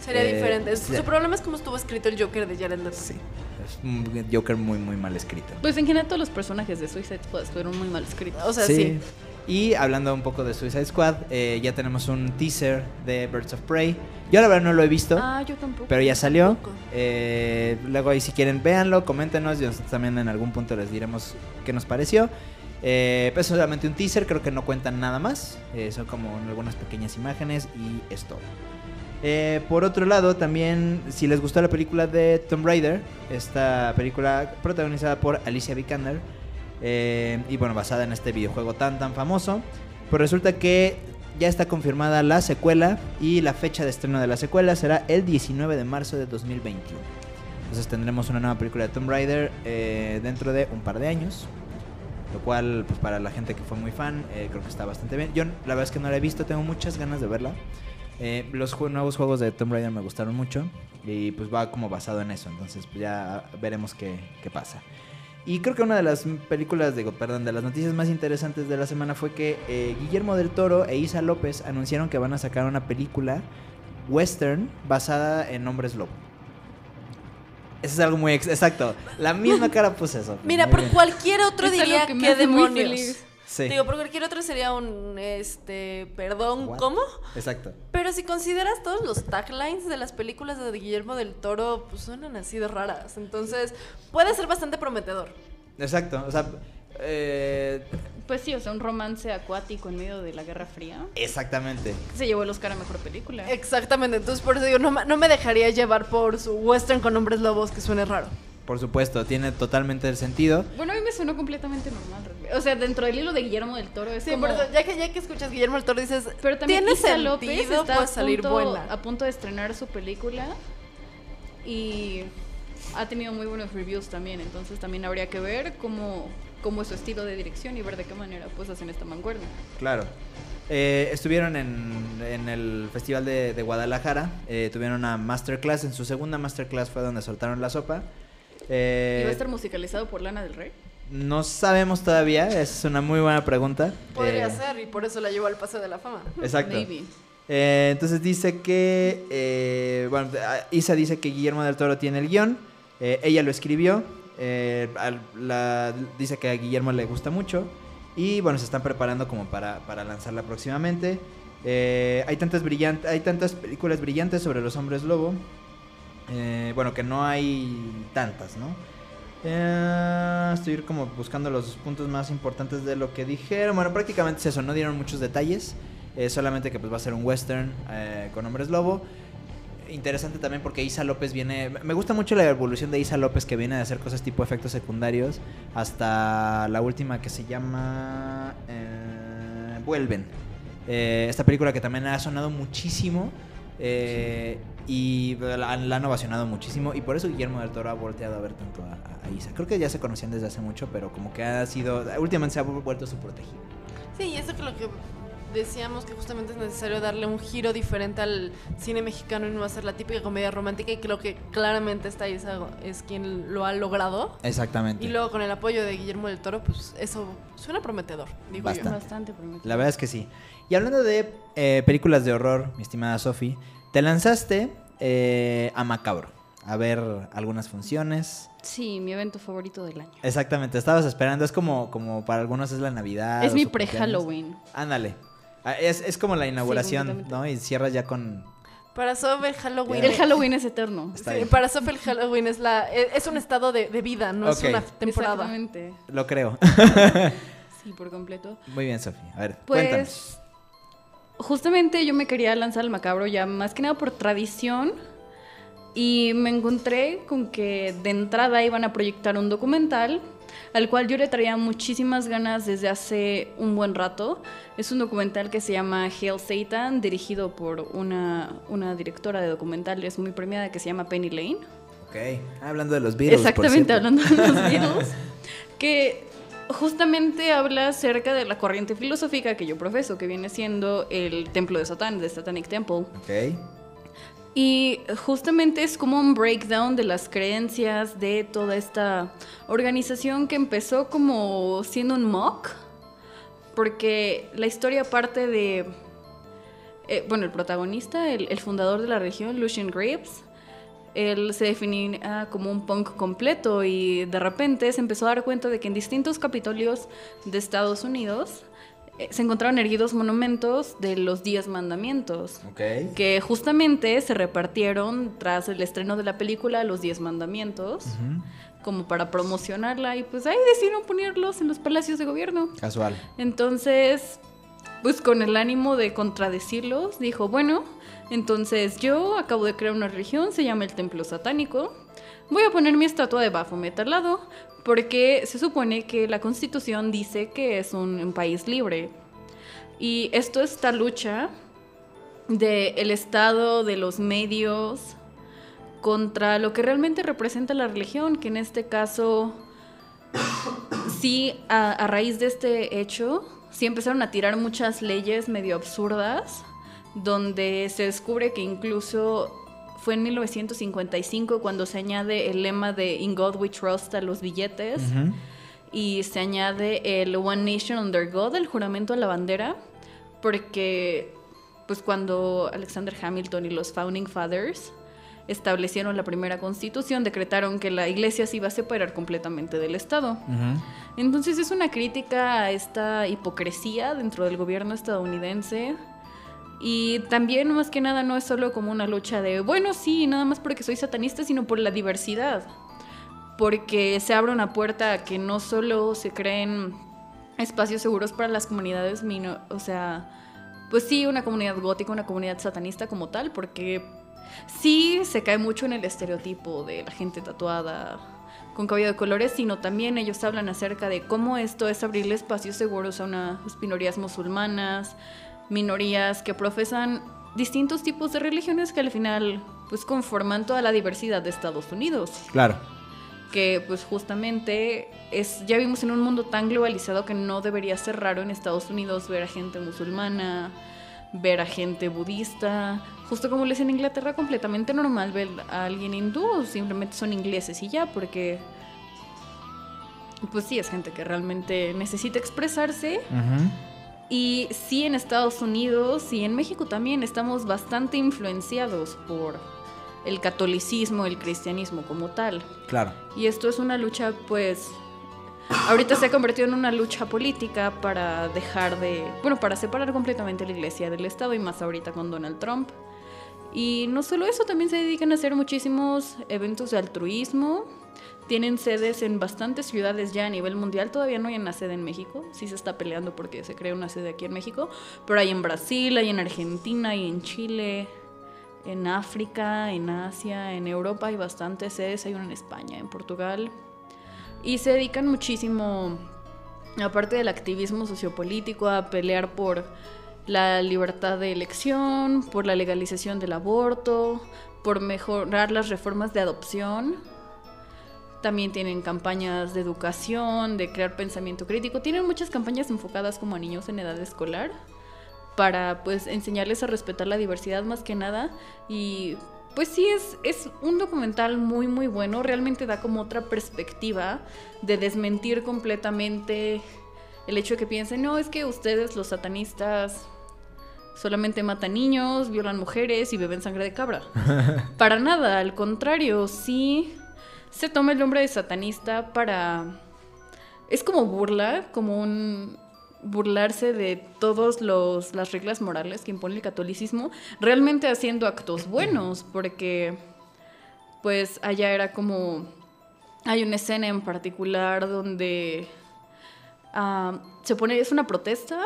S4: Sería eh, diferente. Su problema es cómo estuvo escrito el Joker de Jared Leto.
S3: Sí, Es un Joker muy, muy mal escrito.
S1: Pues en general todos los personajes de Suicide Squad estuvieron muy mal escritos.
S4: O sea, sí.
S3: Y hablando un poco de Suicide Squad, eh, ya tenemos un teaser de Birds of Prey. Yo la verdad no lo he visto.
S1: Ah, yo tampoco.
S3: Pero ya salió. Eh, luego ahí si quieren véanlo, coméntenos y nosotros también en algún punto les diremos qué nos pareció. Eh, pues solamente un teaser, creo que no cuentan nada más. Eh, son como algunas pequeñas imágenes y es todo. Eh, por otro lado, también si les gustó la película de Tomb Raider, esta película protagonizada por Alicia Vikander y bueno, basada en este videojuego tan tan famoso, pues resulta que ya está confirmada la secuela y la fecha de estreno de la secuela será el 19 de marzo de 2021. Entonces tendremos una nueva película de Tomb Raider dentro de un par de años. Lo cual, pues para la gente que fue muy fan, eh, creo que está bastante bien. Yo la verdad es que no la he visto, tengo muchas ganas de verla. Eh, los nuevos juegos de Tomb Raider me gustaron mucho y pues va como basado en eso, entonces pues ya veremos qué, qué pasa. Y creo que una de las películas, digo, perdón, de las noticias más interesantes de la semana fue que eh, Guillermo del Toro e Isa López anunciaron que van a sacar una película western basada en hombres lobo. Eso es algo muy exacto. La misma cara puse eso.
S4: Mira, por cualquier otro diría que, demonios. Sí. Digo, por cualquier otro sería un, este, perdón, ¿cómo?
S3: Exacto.
S4: Pero si consideras todos los taglines de las películas de Guillermo del Toro, pues suenan así de raras. Entonces, puede ser bastante prometedor.
S3: Exacto. O sea, eh,
S1: pues sí, o sea, un romance acuático en medio de la Guerra Fría.
S3: Exactamente.
S1: Se llevó el Oscar a Mejor Película.
S4: Exactamente, entonces por eso digo, no, no me dejaría llevar por su western con hombres lobos que suene raro.
S3: Por supuesto, tiene totalmente el sentido.
S1: Bueno, a mí me sonó completamente normal. O sea, dentro del hilo de Guillermo del Toro es
S4: sí,
S1: como...
S4: ya que ya que escuchas Guillermo del Toro dices,
S1: pero también
S4: tiene
S1: Isa López está
S4: puede salir
S1: punto,
S4: buena.
S1: a punto de estrenar su película y ha tenido muy buenos reviews también, entonces también habría que ver cómo cómo es su estilo de dirección y ver de qué manera pues hacen esta mancuerna.
S3: Claro. Eh, estuvieron en, en, el Festival de, Guadalajara, eh, tuvieron una masterclass, en su segunda masterclass fue donde soltaron la sopa.
S1: Eh, ¿Y va a estar musicalizado por Lana del Rey?
S3: No sabemos todavía, es una muy buena pregunta.
S4: Podría ser y por eso la llevó al Paseo de la Fama.
S3: Exacto. entonces dice que, bueno, Isa dice que Guillermo del Toro tiene el guion, ella lo escribió, eh, la, dice que a Guillermo le gusta mucho. Y bueno, se están preparando como para, lanzarla próximamente. Eh, hay, tantas brillantes, hay tantas películas brillantes sobre los hombres lobo. Eh, bueno, que no hay tantas, ¿no? estoy como buscando los puntos más importantes de lo que dijeron. Bueno, prácticamente es eso, no dieron muchos detalles. solamente que pues va a ser un western con hombres lobo interesante también porque Isa López viene. Me gusta mucho la evolución de Isa López que viene de hacer cosas tipo efectos secundarios. Hasta la última que se llama. Eh, Vuelven. Eh, esta película que también ha sonado muchísimo. Eh, y la, han ovacionado muchísimo. Y por eso Guillermo del Toro ha volteado a ver tanto a, a, Isa. Creo que ya se conocían desde hace mucho, pero como que ha sido. Últimamente se ha vuelto su protegido.
S4: Sí, eso es lo que decíamos que justamente es necesario darle un giro diferente al cine mexicano y no hacer la típica comedia romántica y creo que claramente esta Isa es quien lo ha logrado.
S3: Exactamente.
S4: Y luego con el apoyo de Guillermo del Toro, pues eso suena prometedor, digo
S3: Bastante.
S4: yo.
S1: Bastante prometedor.
S3: La verdad es que sí. Y hablando de eh, películas de horror, mi estimada Sofi, te lanzaste eh, a Macabro a ver algunas funciones.
S1: Sí, mi evento favorito del año.
S3: Exactamente, estabas esperando, es como, como para algunos es la Navidad.
S1: Es mi pre-Halloween.
S3: Ándale. Ah, es, es como la inauguración, ¿no? Y cierras ya con...
S4: Para Sof el Halloween.
S1: El Halloween es eterno.
S4: para Sof el Halloween es la e, es un estado de, vida, no es una temporada.
S1: Exactamente.
S3: Lo creo.
S1: sí, por completo.
S3: Muy bien, Sofía. A ver,
S1: pues,
S3: cuéntanos.
S1: Justamente yo me quería lanzar al macabro ya más que nada por tradición. Y me encontré con que de entrada iban a proyectar un documental al cual yo le traía muchísimas ganas desde hace un buen rato. Es un documental que se llama Hail Satan, dirigido por una, una directora de documentales muy premiada que se llama Penny Lane.
S3: Ok, hablando de los Beatles.
S1: Exactamente, hablando de los Beatles. que justamente habla acerca de la corriente filosófica que yo profeso, que viene siendo el templo de Satán, de Satanic Temple.
S3: Ok.
S1: Y justamente es como un breakdown de las creencias de toda esta organización que empezó como siendo un mock, porque la historia parte de, eh, bueno, el protagonista, el, fundador de la región, Lucian Graves, él se definía como un punk completo y de repente se empezó a dar cuenta de que en distintos capitolios de Estados Unidos se encontraron erguidos monumentos de los Diez Mandamientos, que justamente se repartieron tras el estreno de la película Los Diez Mandamientos, como para promocionarla y pues ahí decidieron ponerlos en los palacios de gobierno.
S3: Casual.
S1: Entonces, pues con el ánimo de contradecirlos, dijo, bueno, entonces yo acabo de crear una religión, se llama el Templo Satánico, voy a poner mi estatua de Baphomet al lado, porque se supone que la constitución dice que es un, país libre. Y esto esta lucha del Estado, de los medios, contra lo que realmente representa la religión, que en este caso, sí, a, a raíz de este hecho, sí empezaron a tirar muchas leyes medio absurdas, donde se descubre que incluso fue en 1955 cuando se añade el lema de In God We Trust a los billetes y se añade el One Nation Under God, el juramento a la bandera, porque pues cuando Alexander Hamilton y los Founding Fathers establecieron la primera constitución, decretaron que la iglesia se iba a separar completamente del Estado. Entonces es una crítica a esta hipocresía dentro del gobierno estadounidense y también, más que nada, no es solo como una lucha de, bueno, sí, nada más porque soy satanista, sino por la diversidad. Porque se abre una puerta a que no solo se creen espacios seguros para las comunidades, o sea, pues sí, una comunidad gótica, una comunidad satanista como tal, porque sí se cae mucho en el estereotipo de la gente tatuada con cabello de colores, sino también ellos hablan acerca de cómo esto es abrirle espacios seguros a unas minorías musulmanas, minorías que profesan distintos tipos de religiones que al final pues conforman toda la diversidad de Estados Unidos.
S3: Claro.
S1: Que pues justamente es ya vimos en un mundo tan globalizado que no debería ser raro en Estados Unidos ver a gente musulmana, ver a gente budista, justo como les en Inglaterra completamente normal ver a alguien hindú, simplemente son ingleses y ya porque pues sí es gente que realmente necesita expresarse. Y sí en Estados Unidos y en México también estamos bastante influenciados por el catolicismo, el cristianismo como tal.
S3: Claro.
S1: Y esto es una lucha, pues, ahorita se ha convertido en una lucha política para dejar de, bueno, para separar completamente la iglesia del Estado y más ahorita con Donald Trump. Y no solo eso, también se dedican a hacer muchísimos eventos de altruismo, tienen sedes en bastantes ciudades ya a nivel mundial. Todavía no hay una sede en México. Sí se está peleando porque se crea una sede aquí en México. Pero hay en Brasil, hay en Argentina, hay en Chile, en África, en Asia, en Europa hay bastantes sedes. Hay una en España, en Portugal. Y se dedican muchísimo, aparte del activismo sociopolítico, a pelear por la libertad de elección, por la legalización del aborto, por mejorar las reformas de adopción también tienen campañas de educación, de crear pensamiento crítico. Tienen muchas campañas enfocadas como a niños en edad escolar para pues enseñarles a respetar la diversidad más que nada y pues sí es, es un documental muy muy bueno, realmente da como otra perspectiva de desmentir completamente el hecho de que piensen, no, es que ustedes los satanistas solamente matan niños, violan mujeres y beben sangre de cabra. Para nada, al contrario, sí se toma el nombre de satanista para... Es como burla, como un burlarse de todas las reglas morales que impone el catolicismo, realmente haciendo actos buenos, porque pues allá era como... Hay una escena en particular donde ah, se pone, es una protesta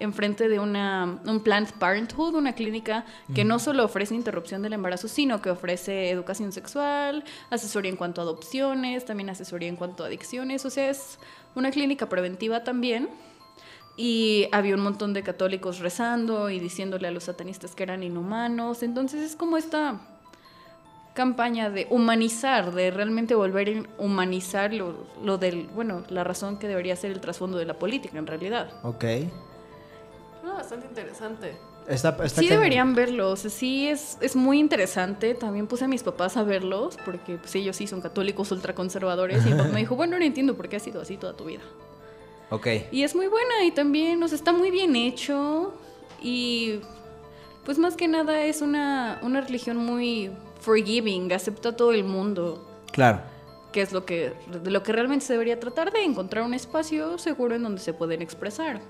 S1: enfrente de una, un Planned Parenthood, una clínica que no solo ofrece interrupción del embarazo, sino que ofrece educación sexual, asesoría en cuanto a adopciones, también asesoría en cuanto a adicciones, o sea, es una clínica preventiva también. Y había un montón de católicos rezando y diciéndole a los satanistas que eran inhumanos. Entonces es como esta campaña de humanizar, de realmente volver a humanizar lo, lo del, bueno, la razón que debería ser el trasfondo de la política en realidad.
S3: Ok
S4: bastante interesante.
S1: sí deberían verlos, sí es, es muy interesante. También puse a mis papás a verlos porque pues, ellos sí son católicos ultraconservadores y me dijo, bueno, no entiendo por qué ha sido así toda tu vida.
S3: Ok.
S1: Y es muy buena y también, nos está muy bien hecho y pues más que nada es una, una religión muy forgiving, acepta a todo el mundo.
S3: Claro.
S1: Que es lo que, de lo que realmente se debería tratar de encontrar un espacio seguro en donde se pueden expresar.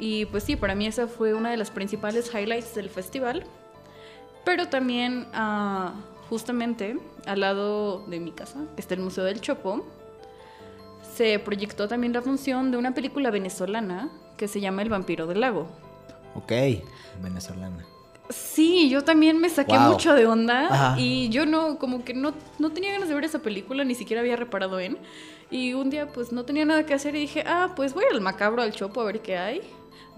S1: Y pues sí, para mí esa fue una de las principales highlights del festival. Pero también, ah, justamente al lado de mi casa, que está el Museo del Chopo, se proyectó también la función de una película venezolana que se llama El vampiro del lago.
S3: Ok, venezolana.
S1: Sí, yo también me saqué mucho de onda y yo no, como que no, no tenía ganas de ver esa película, ni siquiera había reparado en. Y un día pues no tenía nada que hacer y dije, ah, pues voy al macabro, al chopo a ver qué hay.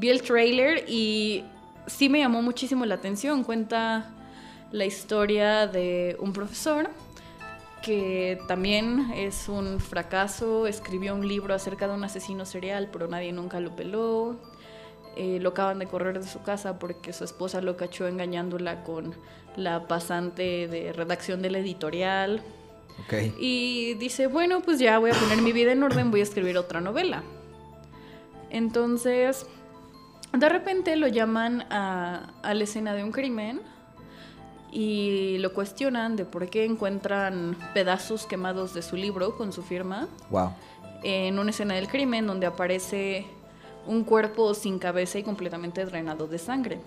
S1: Vi el trailer y sí me llamó muchísimo la atención. Cuenta la historia de un profesor que también es un fracaso, escribió un libro acerca de un asesino serial, pero nadie nunca lo peló. Eh, lo acaban de correr de su casa porque su esposa lo cachó engañándola con la pasante de redacción del editorial. Y dice, bueno, pues ya voy a poner mi vida en orden, voy a escribir otra novela. Entonces, de repente lo llaman a, a la escena de un crimen y lo cuestionan de por qué encuentran pedazos quemados de su libro con su firma.
S3: Wow.
S1: En una escena del crimen donde aparece un cuerpo sin cabeza y completamente drenado de sangre.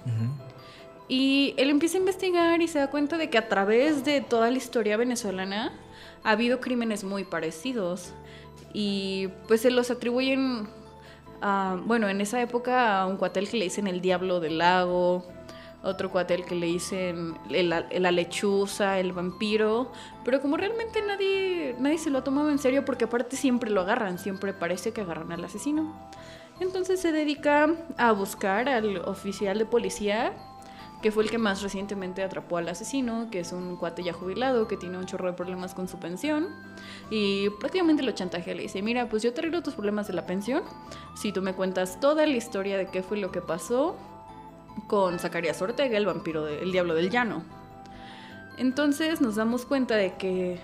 S1: Y él empieza a investigar y se da cuenta de que a través de toda la historia venezolana ha habido crímenes muy parecidos. Y pues se los atribuyen, a, bueno, en esa época un cuatel que le dicen el diablo del lago, otro cuatel que le dicen la lechuza, el vampiro, pero como realmente nadie, nadie se lo ha tomado en serio porque aparte siempre lo agarran, siempre parece que agarran al asesino. Entonces se dedica a buscar al oficial de policía, que fue el que más recientemente atrapó al asesino, que es un cuate ya jubilado, que tiene un chorro de problemas con su pensión, y prácticamente lo chantajea, le dice, mira, pues yo te arreglo tus problemas de la pensión, si tú me cuentas toda la historia de qué fue lo que pasó, con Zacarías Ortega, el vampiro, del diablo del llano. Entonces nos damos cuenta de que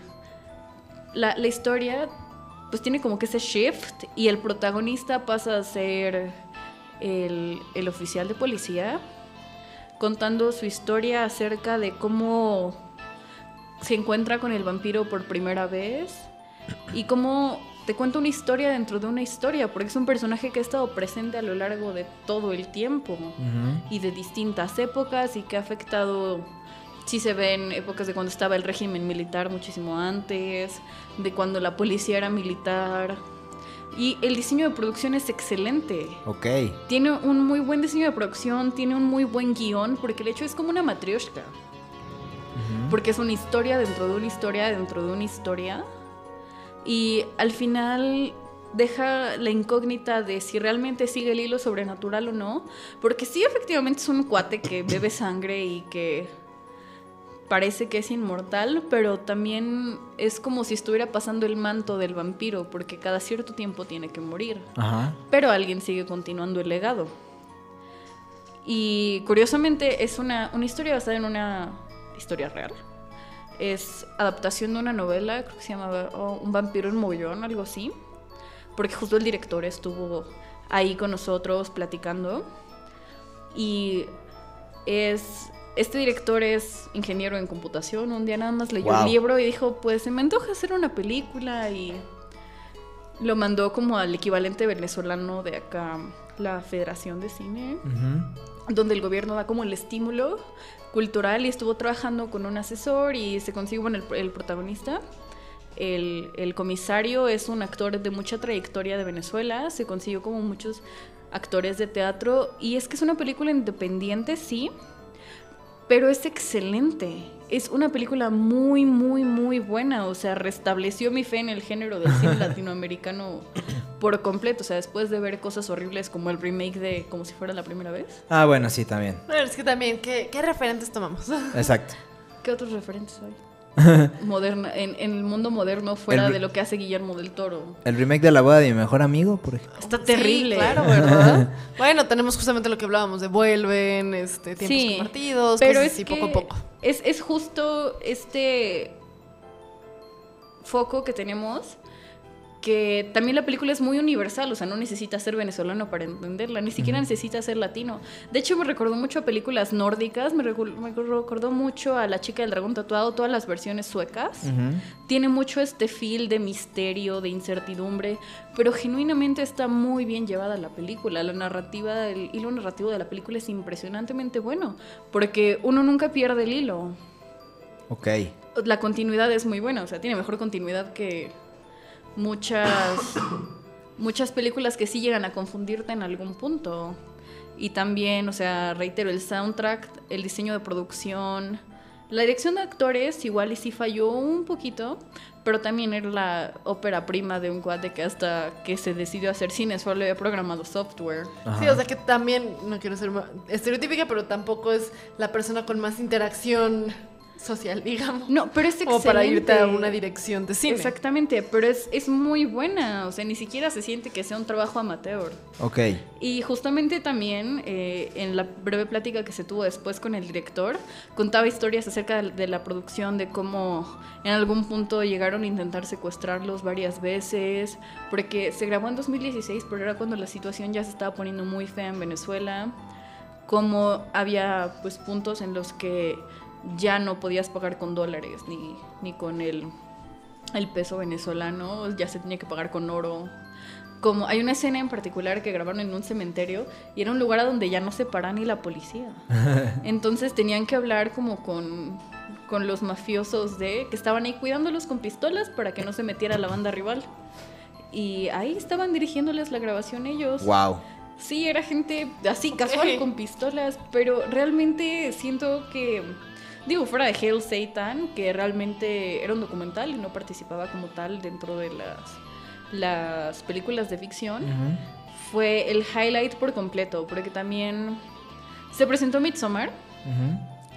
S1: la, historia pues tiene como que ese shift y el protagonista pasa a ser el, el oficial de policía contando su historia acerca de cómo se encuentra con el vampiro por primera vez y cómo te cuenta una historia dentro de una historia, porque es un personaje que ha estado presente a lo largo de todo el tiempo y de distintas épocas y que ha afectado, si se ven épocas de cuando estaba el régimen militar muchísimo antes, de cuando la policía era militar. Y el diseño de producción es excelente.
S3: Ok.
S1: Tiene un muy buen diseño de producción, tiene un muy buen guion, porque el hecho es como una matrioshka. Porque es una historia dentro de una historia dentro de una historia y al final deja la incógnita de si realmente sigue el hilo sobrenatural o no, porque sí efectivamente es un cuate que bebe sangre y que parece que es inmortal, pero también es como si estuviera pasando el manto del vampiro, porque cada cierto tiempo tiene que morir. Pero alguien sigue continuando el legado. Y curiosamente es una, una historia basada en una historia real es adaptación de una novela, creo que se llama oh, Un vampiro en mogollón, algo así. Porque justo el director estuvo ahí con nosotros platicando. Y es. Este director es ingeniero en computación. Un día nada más leyó el libro y dijo: Pues se me antoja hacer una película. Y lo mandó como al equivalente venezolano de acá, la Federación de Cine. Donde el gobierno da como el estímulo cultural y estuvo trabajando con un asesor y se consiguió bueno, el, protagonista. El, comisario es un actor de mucha trayectoria de Venezuela, se consiguió como muchos actores de teatro y es que es una película independiente, sí, pero es excelente. Es una película muy, muy, muy buena. O sea, restableció mi fe en el género del cine latinoamericano por completo. O sea, después de ver cosas horribles como el remake de Como si fuera la primera vez.
S3: Ah, bueno, sí, también.
S4: Pero es que también, ¿qué, qué referentes tomamos?
S3: Exacto.
S1: ¿Qué otros referentes hay? moderna, en, el mundo moderno fuera de lo que hace Guillermo del Toro.
S3: El remake de La boda de mi mejor amigo, por ejemplo.
S1: Está terrible.
S4: claro, ¿verdad? bueno, tenemos justamente lo que hablábamos de Vuelven, este, tiempos compartidos, pero es así, poco a poco.
S1: Es, es justo este foco que tenemos que también la película es muy universal, o sea, no necesita ser venezolano para entenderla, ni siquiera necesita ser latino. De hecho, me recordó mucho a películas nórdicas, me, recordó mucho a La chica del dragón tatuado, todas las versiones suecas. Tiene mucho este feel de misterio, de incertidumbre, pero genuinamente está muy bien llevada la película. La narrativa, el hilo narrativo de la película es impresionantemente bueno, porque uno nunca pierde el hilo.
S3: Ok.
S1: La continuidad es muy buena, o sea, tiene mejor continuidad que muchas, muchas películas que sí llegan a confundirte en algún punto. Y también, o sea, reitero, el soundtrack, el diseño de producción, la dirección de actores igual y sí falló un poquito, pero también era la ópera prima de un cuate que hasta que se decidió hacer cine solo había programado software.
S4: Sí, o sea que también, no quiero ser estereotípica, pero tampoco es la persona con más interacción social, digamos.
S1: No, pero es excelente.
S4: O para irte a una dirección de cine.
S1: Exactamente, pero es, es muy buena. O sea, ni siquiera se siente que sea un trabajo amateur.
S3: Ok.
S1: Y justamente también eh, en la breve plática que se tuvo después con el director, contaba historias acerca de, la producción, de cómo en algún punto llegaron a intentar secuestrarlos varias veces, porque se grabó en 2016, pero era cuando la situación ya se estaba poniendo muy fea en Venezuela, como había pues puntos en los que ya no podías pagar con dólares ni, ni con el, el peso venezolano, ya se tenía que pagar con oro. Como hay una escena en particular que grabaron en un cementerio y era un lugar a donde ya no se para ni la policía. Entonces tenían que hablar como con, con los mafiosos de que estaban ahí cuidándolos con pistolas para que no se metiera la banda rival. Y ahí estaban dirigiéndoles la grabación ellos.
S3: Wow.
S1: Sí, era gente así casual con pistolas, pero realmente siento que Digo, fuera de Hail Satan, que realmente era un documental y no participaba como tal dentro de las, las películas de ficción, fue el highlight por completo, porque también se presentó Midsommar.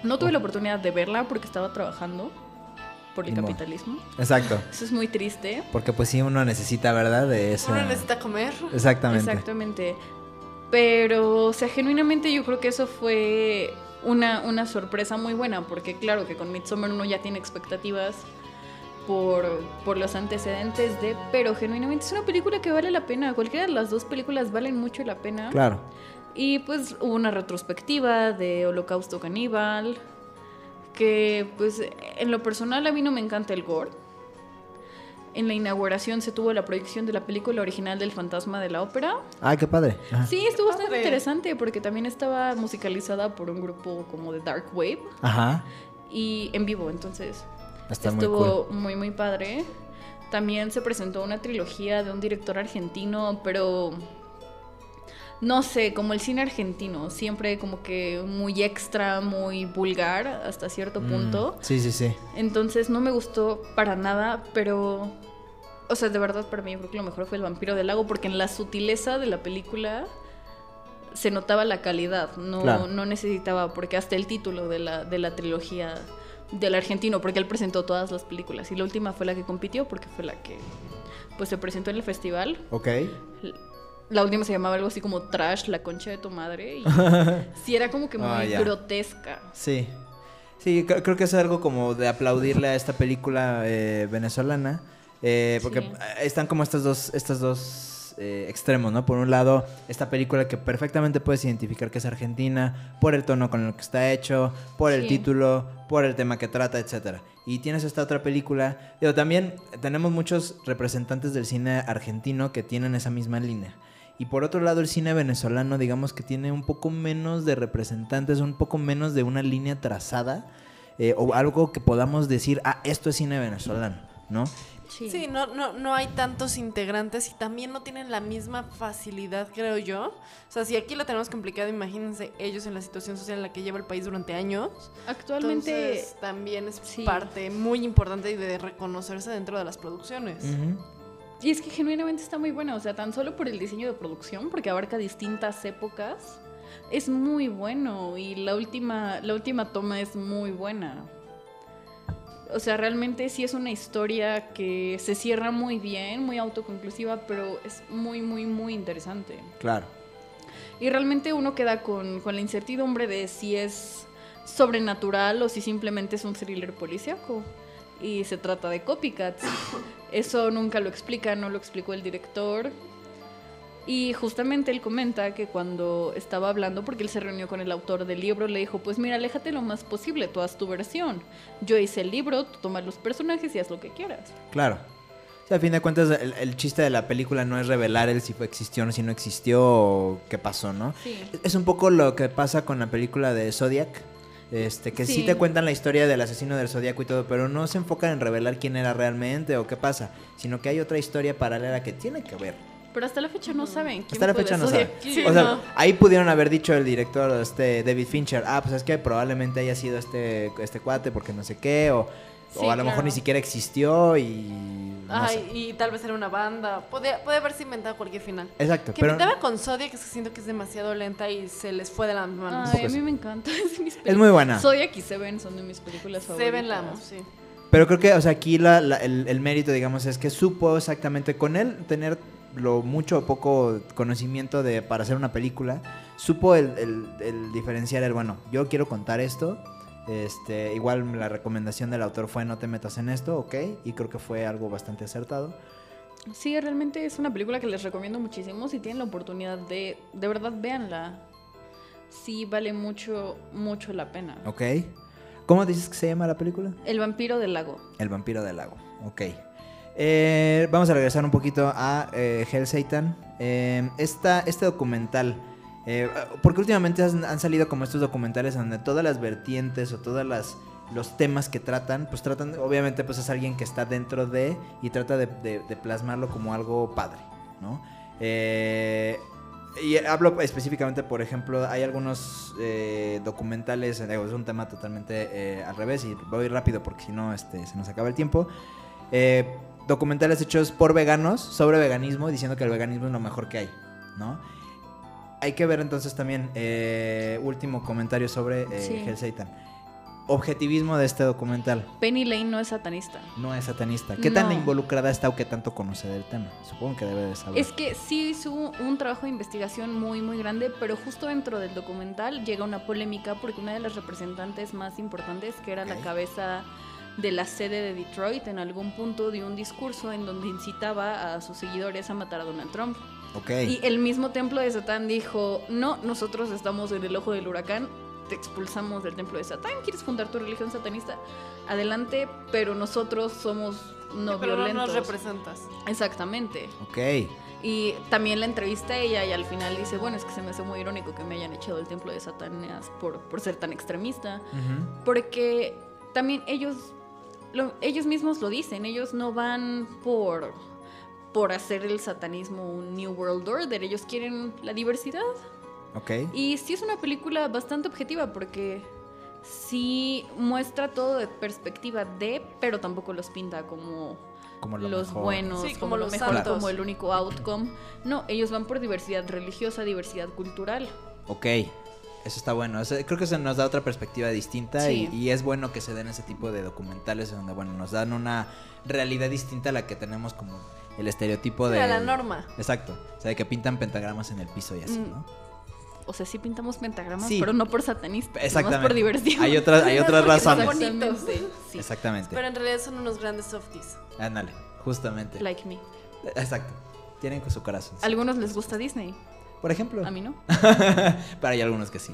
S1: No tuve la oportunidad de verla porque estaba trabajando por el capitalismo.
S3: Exacto.
S1: Eso es muy triste.
S3: Porque pues sí uno necesita, ¿verdad? De eso.
S4: Uno necesita comer.
S3: Exactamente.
S1: Exactamente. Pero, o sea, genuinamente yo creo que eso fue una, una sorpresa muy buena, porque claro que con Midsommar uno ya tiene expectativas por, por, los antecedentes de, pero genuinamente es una película que vale la pena. Cualquiera de las dos películas valen mucho la pena.
S3: Claro.
S1: Y pues hubo una retrospectiva de Holocausto Caníbal, que pues en lo personal a mí no me encanta el gore en la inauguración se tuvo la proyección de la película original del Fantasma de la Ópera.
S3: Ay, qué padre.
S1: Sí, estuvo bastante interesante porque también estaba musicalizada por un grupo como de Dark Wave.
S3: Ajá.
S1: Y en vivo, entonces. estuvo muy, muy padre. También se presentó una trilogía de un director argentino, pero no sé, como el cine argentino, siempre como que muy extra, muy vulgar hasta cierto mm, punto.
S3: Sí, sí, sí.
S1: Entonces no me gustó para nada, pero o sea, de verdad para mí yo creo que lo mejor fue El vampiro del lago porque en la sutileza de la película se notaba la calidad, no, no necesitaba, porque hasta el título de la, de la trilogía del argentino, porque él presentó todas las películas y la última fue la que compitió porque fue la que pues se presentó en el festival.
S3: Ok.
S1: La última se llamaba algo así como Trash, la concha de tu madre. Y sí, era como que muy ah, grotesca.
S3: Sí. Sí, creo, que es algo como de aplaudirle a esta película eh, venezolana eh, porque están como estos dos, estos dos eh, extremos, ¿no? Por un lado, esta película que perfectamente puedes identificar que es argentina, por el tono con el que está hecho, por el título, por el tema que trata, etcétera. Y tienes esta otra película. Pero también tenemos muchos representantes del cine argentino que tienen esa misma línea. Y por otro lado, el cine venezolano, digamos que tiene un poco menos de representantes, un poco menos de una línea trazada, eh, o algo que podamos decir, ah, esto es cine venezolano, ¿no?
S4: Sí, no, no, no hay tantos integrantes y también no tienen la misma facilidad, creo yo. O sea, si aquí lo tenemos complicado, imagínense ellos en la situación social en la que lleva el país durante años.
S1: Actualmente
S4: también es parte muy importante de reconocerse dentro de las producciones.
S1: Y es que genuinamente está muy bueno, o sea, tan solo por el diseño de producción, porque abarca distintas épocas, es muy bueno y la última, la última toma es muy buena. O sea, realmente sí es una historia que se cierra muy bien, muy autoconclusiva, pero es muy, muy, muy interesante.
S3: Claro.
S1: Y realmente uno queda con, la incertidumbre de si es sobrenatural o si simplemente es un thriller policíaco. Y se trata de copycats. Eso nunca lo explica, no lo explicó el director. Y justamente él comenta que cuando estaba hablando, porque él se reunió con el autor del libro, le dijo, pues mira, aléjate lo más posible, tú haz tu versión. Yo hice el libro, tú tomas los personajes y haz lo que quieras.
S3: Claro. O sea, a fin de cuentas, el, chiste de la película no es revelar el si fue existió o si no existió o qué pasó, ¿no?
S1: Sí.
S3: Es un poco lo que pasa con la película de Zodiac. Este, que sí. te cuentan la historia del asesino del zodiaco y todo, pero no se enfocan en revelar quién era realmente o qué pasa, sino que hay otra historia paralela que tiene que ver.
S1: Pero hasta la fecha no saben.
S3: ¿quién hasta la fecha no saben. o sea, ahí pudieron haber dicho el director, este David Fincher, ah, pues es que probablemente haya sido este, este cuate porque no sé qué, o o a lo mejor ni siquiera existió y.
S4: Ay, y tal vez era una banda. Puede, puede haberse inventado cualquier final.
S3: Exacto.
S4: Que pero... pintaba con Zodiac, que siento que es demasiado lenta y se les fue de la mano.
S1: Ay, a mí me encanta.
S3: Es, muy buena.
S1: Zodiac y Seven son de mis películas favoritas.
S4: Seven la amo, sí.
S3: Pero creo que, o sea, aquí la, el, el, mérito, digamos, es que supo exactamente con él tener lo mucho o poco conocimiento de para hacer una película, supo el, el, el diferenciar el, bueno, yo quiero contar esto este, igual la recomendación del autor fue no te metas en esto, ok, y creo que fue algo bastante acertado.
S1: Sí, realmente es una película que les recomiendo muchísimo. Si tienen la oportunidad de, de verdad, véanla. Sí, vale mucho, mucho la pena.
S3: Ok. ¿Cómo dices que se llama la película?
S1: El vampiro del lago.
S3: El vampiro del lago, ok. Eh, vamos a regresar un poquito a eh, Hell Satan. Eh, este documental eh, porque últimamente han, salido como estos documentales donde todas las vertientes o todas las los temas que tratan, pues tratan, obviamente pues es alguien que está dentro de y trata de, plasmarlo como algo padre, ¿no? Eh, y hablo específicamente, por ejemplo, hay algunos eh, documentales, es un tema totalmente al revés y voy rápido porque si no este, se nos acaba el tiempo. Documentales hechos por veganos sobre veganismo diciendo que el veganismo es lo mejor que hay, ¿no? hay que ver entonces también, eh, último comentario sobre eh, Hell Satan. Objetivismo de este documental.
S1: Penny Lane no es satanista.
S3: No es satanista. ¿Qué tan involucrada está o qué tanto conoce del tema? Supongo que debe de saber.
S1: Es que sí hizo un trabajo de investigación muy, muy grande, pero justo dentro del documental llega una polémica porque una de las representantes más importantes, que era la cabeza de la sede de Detroit, en algún punto dio un discurso en donde incitaba a sus seguidores a matar a Donald Trump. Y el mismo templo de Satán dijo, no, nosotros estamos en el ojo del huracán, te expulsamos del templo de Satán, ¿quieres fundar tu religión satanista? Adelante, pero nosotros somos no pero violentos.
S4: no nos representas.
S1: Exactamente.
S3: Ok.
S1: Y también la entrevista a ella y al final dice, bueno, es que se me hace muy irónico que me hayan echado del templo de Satanás por, por ser tan extremista. Porque también ellos, ellos mismos lo dicen, ellos no van por por hacer el satanismo un New World Order. Ellos quieren la diversidad.
S3: Ok.
S1: Y sí es una película bastante objetiva porque sí muestra todo de perspectiva de, pero tampoco los pinta como, los buenos, como, los mejor, como el único outcome. No, ellos van por diversidad religiosa, diversidad cultural.
S3: Ok. Eso está bueno. creo que se nos da otra perspectiva distinta y, y, es bueno que se den ese tipo de documentales donde, bueno, nos dan una realidad distinta a la que tenemos como el estereotipo de...
S4: la norma.
S3: Exacto. O sea, de que pintan pentagramas en el piso y así, mm. ¿no?
S1: O sea, sí pintamos pentagramas, pero no por satanistas,
S3: Exactamente.
S1: por diversión.
S3: Hay otras, hay otras razones.
S4: Bonitos, sí.
S3: Exactamente.
S4: Pero en realidad son unos grandes softies.
S3: Ándale, justamente.
S1: Like me.
S3: Exacto. Tienen con su corazón.
S1: algunos les gusta Disney.
S3: Por ejemplo.
S1: A mí no.
S3: Pero hay algunos que sí.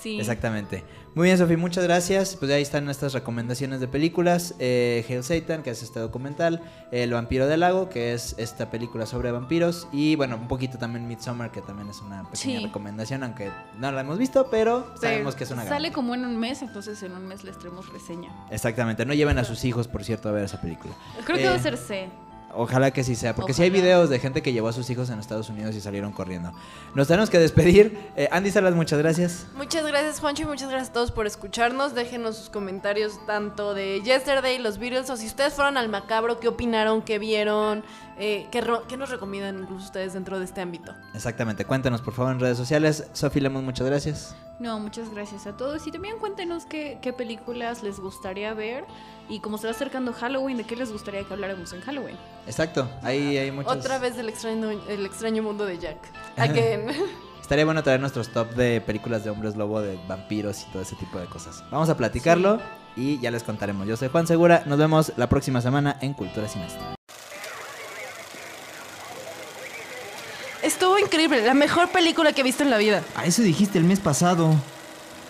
S1: Sí.
S3: Exactamente. Muy bien, Sofía, muchas gracias. Pues ahí están nuestras recomendaciones de películas. Eh, Hail Satan, que es este documental. El vampiro del lago, que es esta película sobre vampiros. Y bueno, un poquito también Midsommar, que también es una pequeña recomendación, aunque no la hemos visto, pero, sabemos que es una
S1: Sale como en un mes, entonces en un mes les traemos reseña.
S3: Exactamente. No lleven a sus hijos, por cierto, a ver esa película.
S1: Creo que va a eh, ser C.
S3: Ojalá que sí sea, porque si hay videos de gente que llevó a sus hijos en Estados Unidos y salieron corriendo. Nos tenemos que despedir. Eh, Andy Salas, muchas gracias.
S4: Muchas gracias, Juancho, y muchas gracias a todos por escucharnos. Déjenos sus comentarios tanto de Yesterday, los Beatles, o si ustedes fueron al macabro, qué opinaron, qué vieron, eh, qué, qué, nos recomiendan incluso ustedes dentro de este ámbito.
S3: Exactamente, cuéntenos por favor en redes sociales. Sofi Lemos, muchas gracias.
S1: No, muchas gracias a todos. Y también cuéntenos qué, qué películas les gustaría ver. Y como se va acercando Halloween, ¿de qué les gustaría que habláramos en Halloween?
S3: Exacto, ahí hay muchos.
S4: Otra vez del extraño, el extraño mundo de Jack.
S3: Estaría bueno traer nuestros top de películas de hombres lobo, de vampiros y todo ese tipo de cosas. Vamos a platicarlo y ya les contaremos. Yo soy Juan Segura, nos vemos la próxima semana en Cultura Sinestra.
S4: Estuvo increíble, la mejor película que he visto en la vida.
S3: A eso dijiste el mes pasado.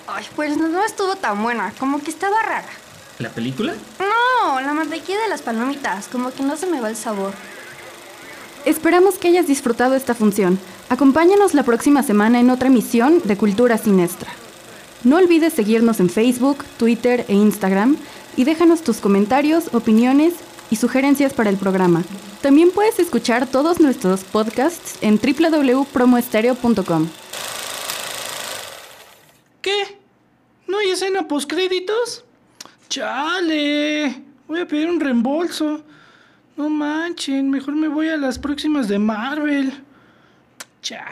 S5: Ay, pues no estuvo tan buena, como que estaba rara.
S2: ¿La película?
S5: No, la mantequilla de las palomitas, como que no se me va el sabor.
S1: Esperamos que hayas disfrutado esta función. Acompáñanos la próxima semana en otra emisión de Cultura Sinestra. No olvides seguirnos en Facebook, Twitter e Instagram y déjanos tus comentarios, opiniones y sugerencias para el programa. También puedes escuchar todos nuestros podcasts en www.promoestereo.com.
S6: ¿Qué? ¿No hay escena postcréditos? Chale, voy a pedir un reembolso. No manchen, mejor me voy a las próximas de Marvel. Cha.